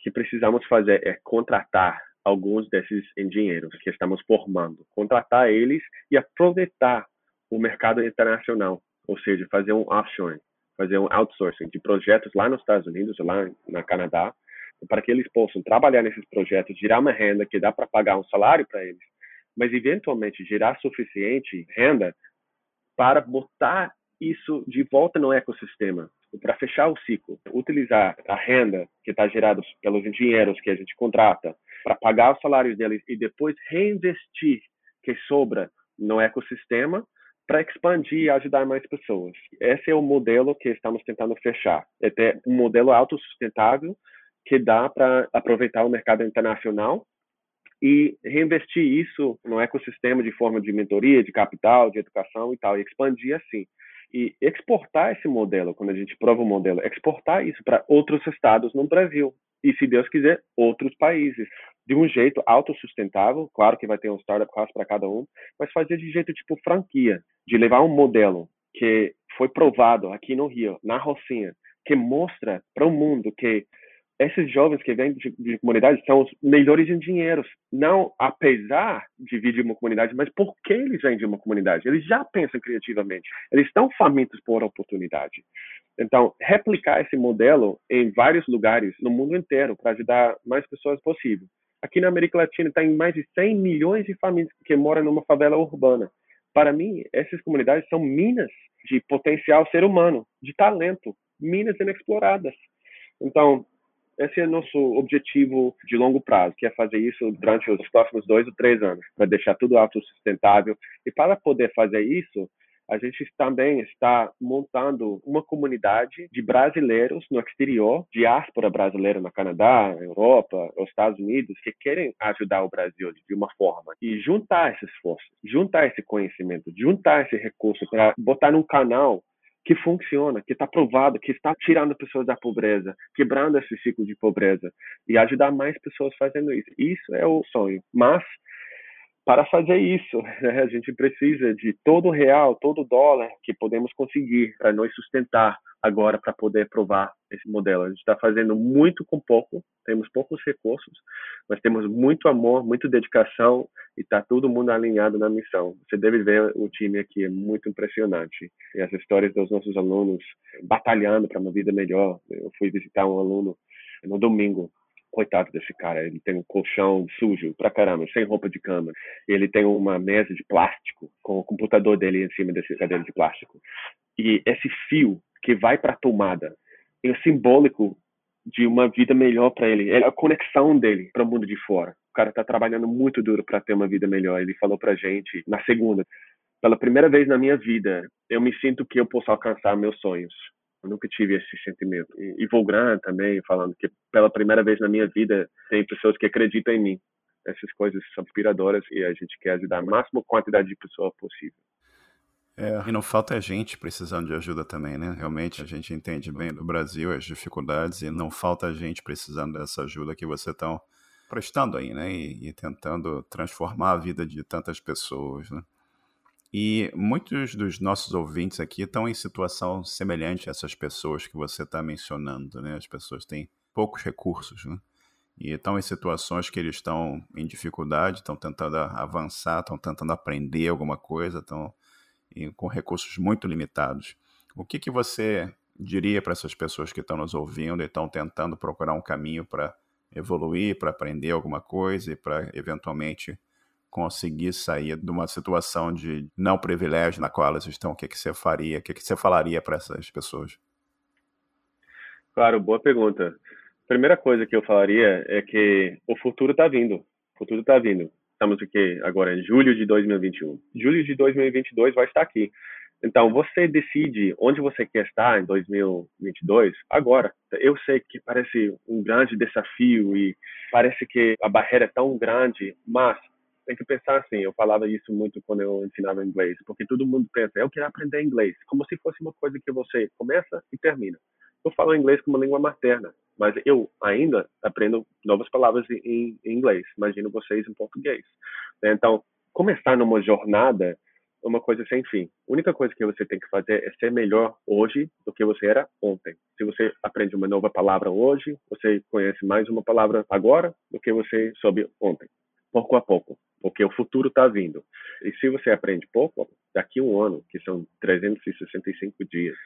que precisamos fazer é contratar alguns desses engenheiros que estamos formando, contratar eles e aproveitar o mercado internacional, ou seja, fazer um offshore fazer um outsourcing de projetos lá nos Estados Unidos, lá no Canadá, para que eles possam trabalhar nesses projetos, gerar uma renda que dá para pagar um salário para eles, mas eventualmente gerar suficiente renda para botar isso de volta no ecossistema, para fechar o ciclo, utilizar a renda que está gerada pelos engenheiros que a gente contrata para pagar os salários deles e depois reinvestir que sobra no ecossistema para expandir e ajudar mais pessoas. Esse é o modelo que estamos tentando fechar. É ter um modelo autossustentável que dá para aproveitar o mercado internacional e reinvestir isso no ecossistema de forma de mentoria, de capital, de educação e tal, e expandir assim. E exportar esse modelo, quando a gente prova o modelo, exportar isso para outros estados no Brasil. E, se Deus quiser, outros países. De um jeito autossustentável, claro que vai ter um startup cost para cada um, mas fazer de jeito tipo franquia, de levar um modelo que foi provado aqui no Rio, na Rocinha, que mostra para o mundo que esses jovens que vêm de, de comunidades são os melhores engenheiros, não apesar de vir de uma comunidade, mas porque eles vêm de uma comunidade. Eles já pensam criativamente, eles estão famintos por oportunidade. Então, replicar esse modelo em vários lugares no mundo inteiro para ajudar mais pessoas possível. Aqui na América Latina tem mais de 100 milhões de famílias que moram numa favela urbana. Para mim, essas comunidades são minas de potencial ser humano, de talento, minas inexploradas. Então, esse é nosso objetivo de longo prazo, que é fazer isso durante os próximos dois ou três anos, para deixar tudo autossustentável. E para poder fazer isso, a gente também está montando uma comunidade de brasileiros no exterior, diáspora brasileira no Canadá, Europa, os Estados Unidos, que querem ajudar o Brasil de uma forma. E juntar esses esforços, juntar esse conhecimento, juntar esse recurso para botar num canal que funciona, que está provado, que está tirando pessoas da pobreza, quebrando esse ciclo de pobreza e ajudar mais pessoas fazendo isso. Isso é o sonho. Mas para fazer isso, né, a gente precisa de todo real, todo dólar que podemos conseguir para nos sustentar agora para poder provar esse modelo. A gente está fazendo muito com pouco, temos poucos recursos, mas temos muito amor, muita dedicação e está todo mundo alinhado na missão. Você deve ver o time aqui, é muito impressionante. E as histórias dos nossos alunos batalhando para uma vida melhor. Eu fui visitar um aluno no domingo coitado desse cara, ele tem um colchão sujo pra caramba, sem roupa de cama. Ele tem uma mesa de plástico com o computador dele em cima desse cadeira de plástico. E esse fio que vai para a tomada é simbólico de uma vida melhor para ele. É a conexão dele para o mundo de fora. O cara está trabalhando muito duro para ter uma vida melhor. Ele falou para gente na segunda, pela primeira vez na minha vida, eu me sinto que eu posso alcançar meus sonhos. Eu nunca tive esse sentimento. E, e Volgran também falando que pela primeira vez na minha vida tem pessoas que acreditam em mim. Essas coisas são inspiradoras e a gente quer ajudar a máxima quantidade de pessoas possível. É, e não falta gente precisando de ajuda também, né? Realmente a gente entende bem do Brasil as dificuldades e não falta gente precisando dessa ajuda que você está prestando aí, né? E, e, tentando transformar a vida de tantas pessoas, né? E muitos dos nossos ouvintes aqui estão em situação semelhante a essas pessoas que você está mencionando, né? As pessoas têm poucos recursos, né? E estão em situações que eles estão em dificuldade, estão tentando avançar, estão tentando aprender alguma coisa, estão com recursos muito limitados. O que, que você diria para essas pessoas que estão nos ouvindo e estão tentando procurar um caminho para evoluir, para aprender alguma coisa e para eventualmente conseguir sair de uma situação de não privilégio na qual elas estão? O que, que você faria? O que, que você falaria para essas pessoas? Claro, boa pergunta. Primeira coisa que eu falaria é que o futuro está vindo. O futuro está vindo. Estamos aqui agora em julho de 2021. Julho de 2022 vai estar aqui. Então, você decide onde você quer estar em 2022 agora. Eu sei que parece um grande desafio e parece que a barreira é tão grande, mas tem que pensar assim. Eu falava isso muito quando eu ensinava inglês, porque todo mundo pensa, eu quero aprender inglês, como se fosse uma coisa que você começa e termina. Eu falo inglês como língua materna, mas eu ainda aprendo novas palavras em, em inglês. Imagino vocês em português. Então, começar numa jornada é uma coisa sem fim. A única coisa que você tem que fazer é ser melhor hoje do que você era ontem. Se você aprende uma nova palavra hoje, você conhece mais uma palavra agora do que você soube ontem. Pouco a pouco, porque o futuro está vindo. E se você aprende pouco, daqui a um ano, que são 365 dias,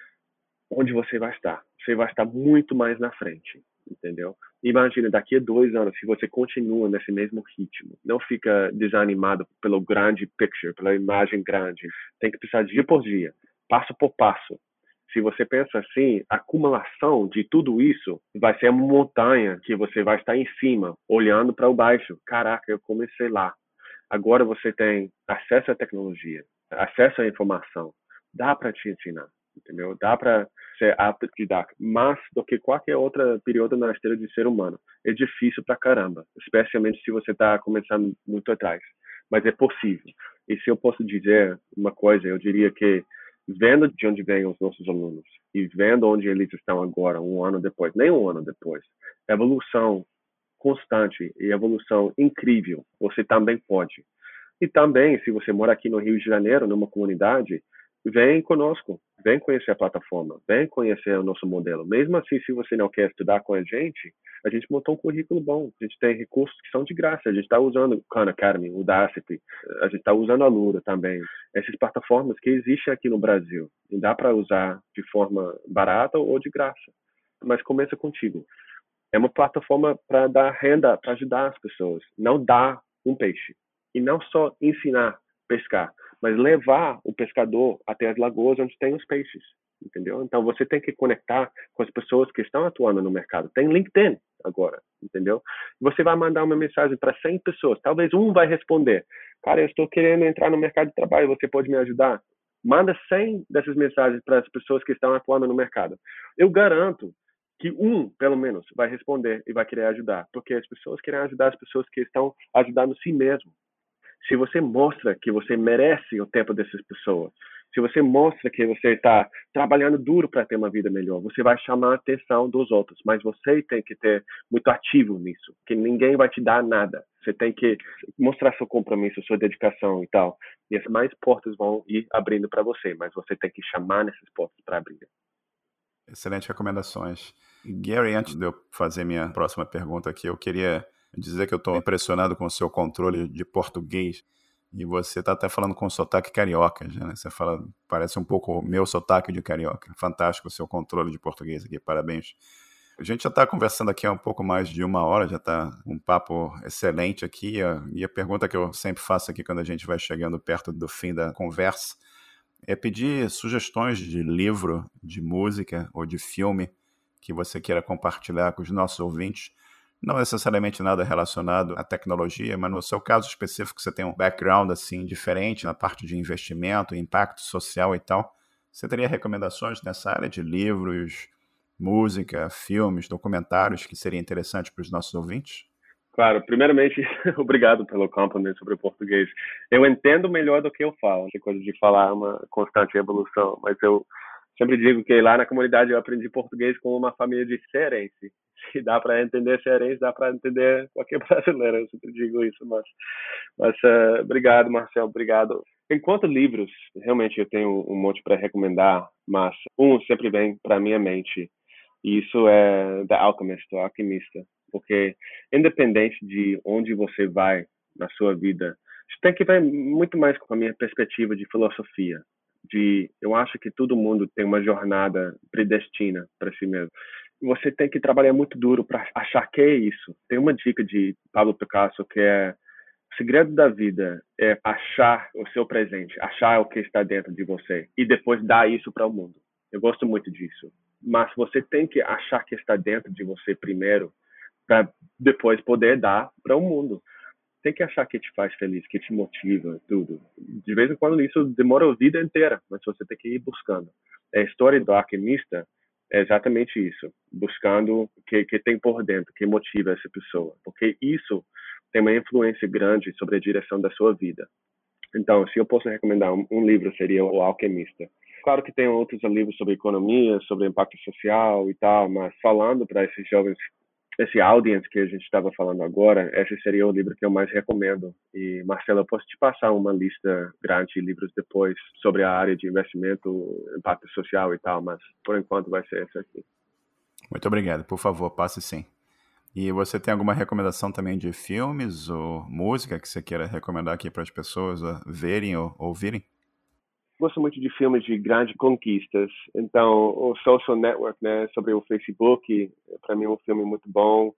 onde você vai estar. Você vai estar muito mais na frente, entendeu? Imagina, daqui a dois anos, se você continua nesse mesmo ritmo, não fica desanimado pelo grande picture, pela imagem grande. Tem que pensar dia por dia, passo por passo. Se você pensa assim, a acumulação de tudo isso vai ser uma montanha que você vai estar em cima, olhando para o baixo. Caraca, eu comecei lá. Agora você tem acesso à tecnologia, acesso à informação. Dá para te ensinar, entendeu? Dá para ser autodidata, mais do que qualquer outra período na história de ser humano. É difícil pra caramba, especialmente se você está começando muito atrás. Mas é possível. E se eu posso dizer uma coisa, eu diria que vendo de onde vêm os nossos alunos e vendo onde eles estão agora, um ano depois, nem um ano depois, evolução constante e evolução incrível, você também pode. E também, se você mora aqui no Rio de Janeiro, numa comunidade, vem conosco, vem conhecer a plataforma, vem conhecer o nosso modelo. Mesmo assim, se você não quer estudar com a gente, a gente montou um currículo bom. A gente tem recursos que são de graça. A gente está usando o Khan Academy, o Udacity, a gente está usando a Lura também. Essas plataformas que existem aqui no Brasil. E dá para usar de forma barata ou de graça. Mas começa contigo. É uma plataforma para dar renda, para ajudar as pessoas. Não dar um peixe. E não só ensinar a pescar mas levar o pescador até as lagoas onde tem os peixes, entendeu? Então você tem que conectar com as pessoas que estão atuando no mercado. Tem LinkedIn agora, entendeu? Você vai mandar uma mensagem para 100 pessoas, talvez um vai responder: "Cara, eu estou querendo entrar no mercado de trabalho, você pode me ajudar?" Manda 100 dessas mensagens para as pessoas que estão atuando no mercado. Eu garanto que um, pelo menos, vai responder e vai querer ajudar, porque as pessoas querem ajudar as pessoas que estão ajudando si mesmo se você mostra que você merece o tempo dessas pessoas, se você mostra que você está trabalhando duro para ter uma vida melhor, você vai chamar a atenção dos outros, mas você tem que ter muito ativo nisso, que ninguém vai te dar nada. Você tem que mostrar seu compromisso, sua dedicação e tal. E as mais portas vão ir abrindo para você, mas você tem que chamar nessas portas para abrir. Excelentes recomendações. Gary, antes de eu fazer minha próxima pergunta aqui, eu queria dizer que eu estou impressionado com o seu controle de português. E você está até falando com sotaque carioca, já, né? Você fala, parece um pouco meu sotaque de carioca. Fantástico o seu controle de português aqui, parabéns. A gente já está conversando aqui há um pouco mais de uma hora, já está um papo excelente aqui. E a pergunta que eu sempre faço aqui quando a gente vai chegando perto do fim da conversa é pedir sugestões de livro, de música ou de filme que você queira compartilhar com os nossos ouvintes não necessariamente nada relacionado à tecnologia, mas no seu caso específico você tem um background assim diferente na parte de investimento, impacto social e tal. Você teria recomendações nessa área de livros, música, filmes, documentários que seria interessante para os nossos ouvintes? Claro, primeiramente, obrigado pelo compliment sobre o português. Eu entendo melhor do que eu falo. Essa coisa de falar é uma constante evolução, mas eu sempre digo que lá na comunidade eu aprendi português com uma família de cearense se dá para entender cearense, dá para entender qualquer brasileiro, eu sempre digo isso, mas, mas uh, obrigado, Marcel, obrigado. Enquanto livros, realmente eu tenho um monte para recomendar, mas um sempre vem para minha mente, e isso é The Alchemist, o Alquimista, porque independente de onde você vai na sua vida, isso tem que ver muito mais com a minha perspectiva de filosofia, de eu acho que todo mundo tem uma jornada predestina para si mesmo você tem que trabalhar muito duro para achar que é isso. Tem uma dica de Pablo Picasso que é o segredo da vida é achar o seu presente, achar o que está dentro de você e depois dar isso para o mundo. Eu gosto muito disso. Mas você tem que achar que está dentro de você primeiro para depois poder dar para o mundo. Tem que achar que te faz feliz, que te motiva, tudo. De vez em quando isso demora a vida inteira, mas você tem que ir buscando. É a história do alquimista é exatamente isso, buscando o que, que tem por dentro, que motiva essa pessoa, porque isso tem uma influência grande sobre a direção da sua vida. Então, se eu posso recomendar um, um livro, seria O Alquimista. Claro que tem outros livros sobre economia, sobre impacto social e tal, mas falando para esses jovens esse audience que a gente estava falando agora, esse seria o livro que eu mais recomendo. E, Marcelo, eu posso te passar uma lista grande de livros depois sobre a área de investimento, impacto social e tal, mas por enquanto vai ser esse aqui. Muito obrigado. Por favor, passe sim. E você tem alguma recomendação também de filmes ou música que você queira recomendar aqui para as pessoas verem ou ouvirem? Gosto muito de filmes de grandes conquistas. Então, o Social Network, né, sobre o Facebook, para mim é um filme muito bom.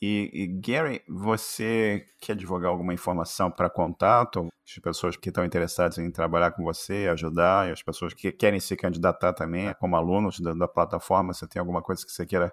E, e, Gary, você quer divulgar alguma informação para contato? As pessoas que estão interessadas em trabalhar com você, ajudar, e as pessoas que querem se candidatar também como alunos da, da plataforma, você tem alguma coisa que você queira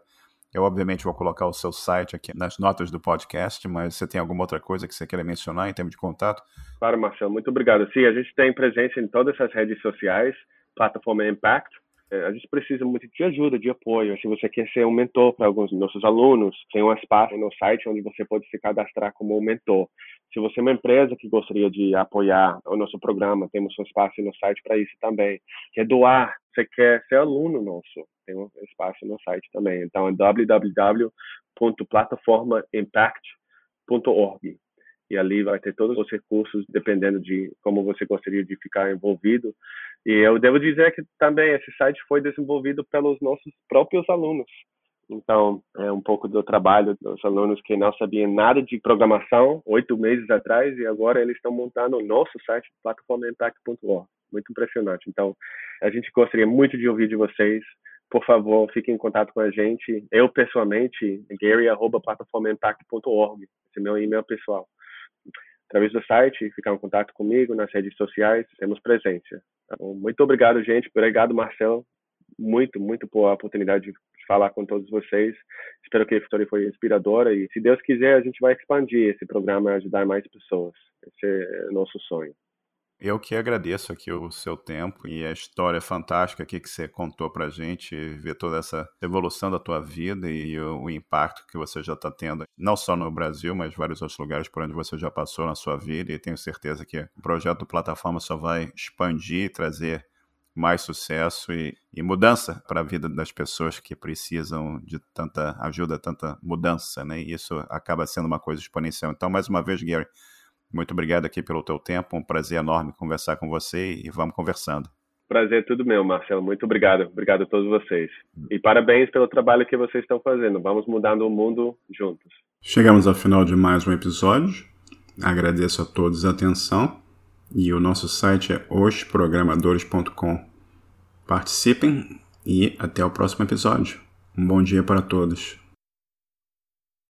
eu, obviamente, vou colocar o seu site aqui nas notas do podcast, mas você tem alguma outra coisa que você queira mencionar em termos de contato? Claro, Marcelo, muito obrigado. Sim, a gente tem presença em todas as redes sociais, plataforma Impact. É, a gente precisa muito de ajuda, de apoio. Se você quer ser um mentor para alguns dos nossos alunos, tem um espaço no site onde você pode se cadastrar como um mentor. Se você é uma empresa que gostaria de apoiar o nosso programa, temos um espaço no site para isso também. Quer doar, você quer ser aluno nosso, tem um espaço no site também. Então é www.plataformaimpact.org e ali vai ter todos os recursos dependendo de como você gostaria de ficar envolvido. E eu devo dizer que também esse site foi desenvolvido pelos nossos próprios alunos. Então, é um pouco do trabalho dos alunos que não sabiam nada de programação oito meses atrás e agora eles estão montando o nosso site, plataformaimpact.org. Muito impressionante. Então, a gente gostaria muito de ouvir de vocês. Por favor, fiquem em contato com a gente. Eu, pessoalmente, gary.plataformaimpact.org. Esse é meu e-mail pessoal através do site, ficar em contato comigo nas redes sociais, temos presença. Tá muito obrigado, gente. Obrigado, Marcelo. Muito, muito por a oportunidade de falar com todos vocês. Espero que a história foi inspiradora e, se Deus quiser, a gente vai expandir esse programa e ajudar mais pessoas. Esse é o nosso sonho. Eu que agradeço aqui o seu tempo e a história fantástica aqui que você contou pra gente, ver toda essa evolução da tua vida e o, impacto que você já está tendo, não só no Brasil, mas vários outros lugares por onde você já passou na sua vida e tenho certeza que o projeto Plataforma só vai expandir e trazer mais sucesso e, e mudança para a vida das pessoas que precisam de tanta ajuda, tanta mudança, né? E isso acaba sendo uma coisa exponencial. Então, mais uma vez, Gary, muito obrigado aqui pelo teu tempo, um prazer enorme conversar com você e vamos conversando. Prazer é tudo meu, Marcelo. Muito obrigado. Obrigado a todos vocês. E parabéns pelo trabalho que vocês estão fazendo. Vamos mudando o mundo juntos. Chegamos ao final de mais um episódio. Agradeço a todos a atenção e o nosso site é osprogramadores.com. Participem e até o próximo episódio. Um bom dia para todos.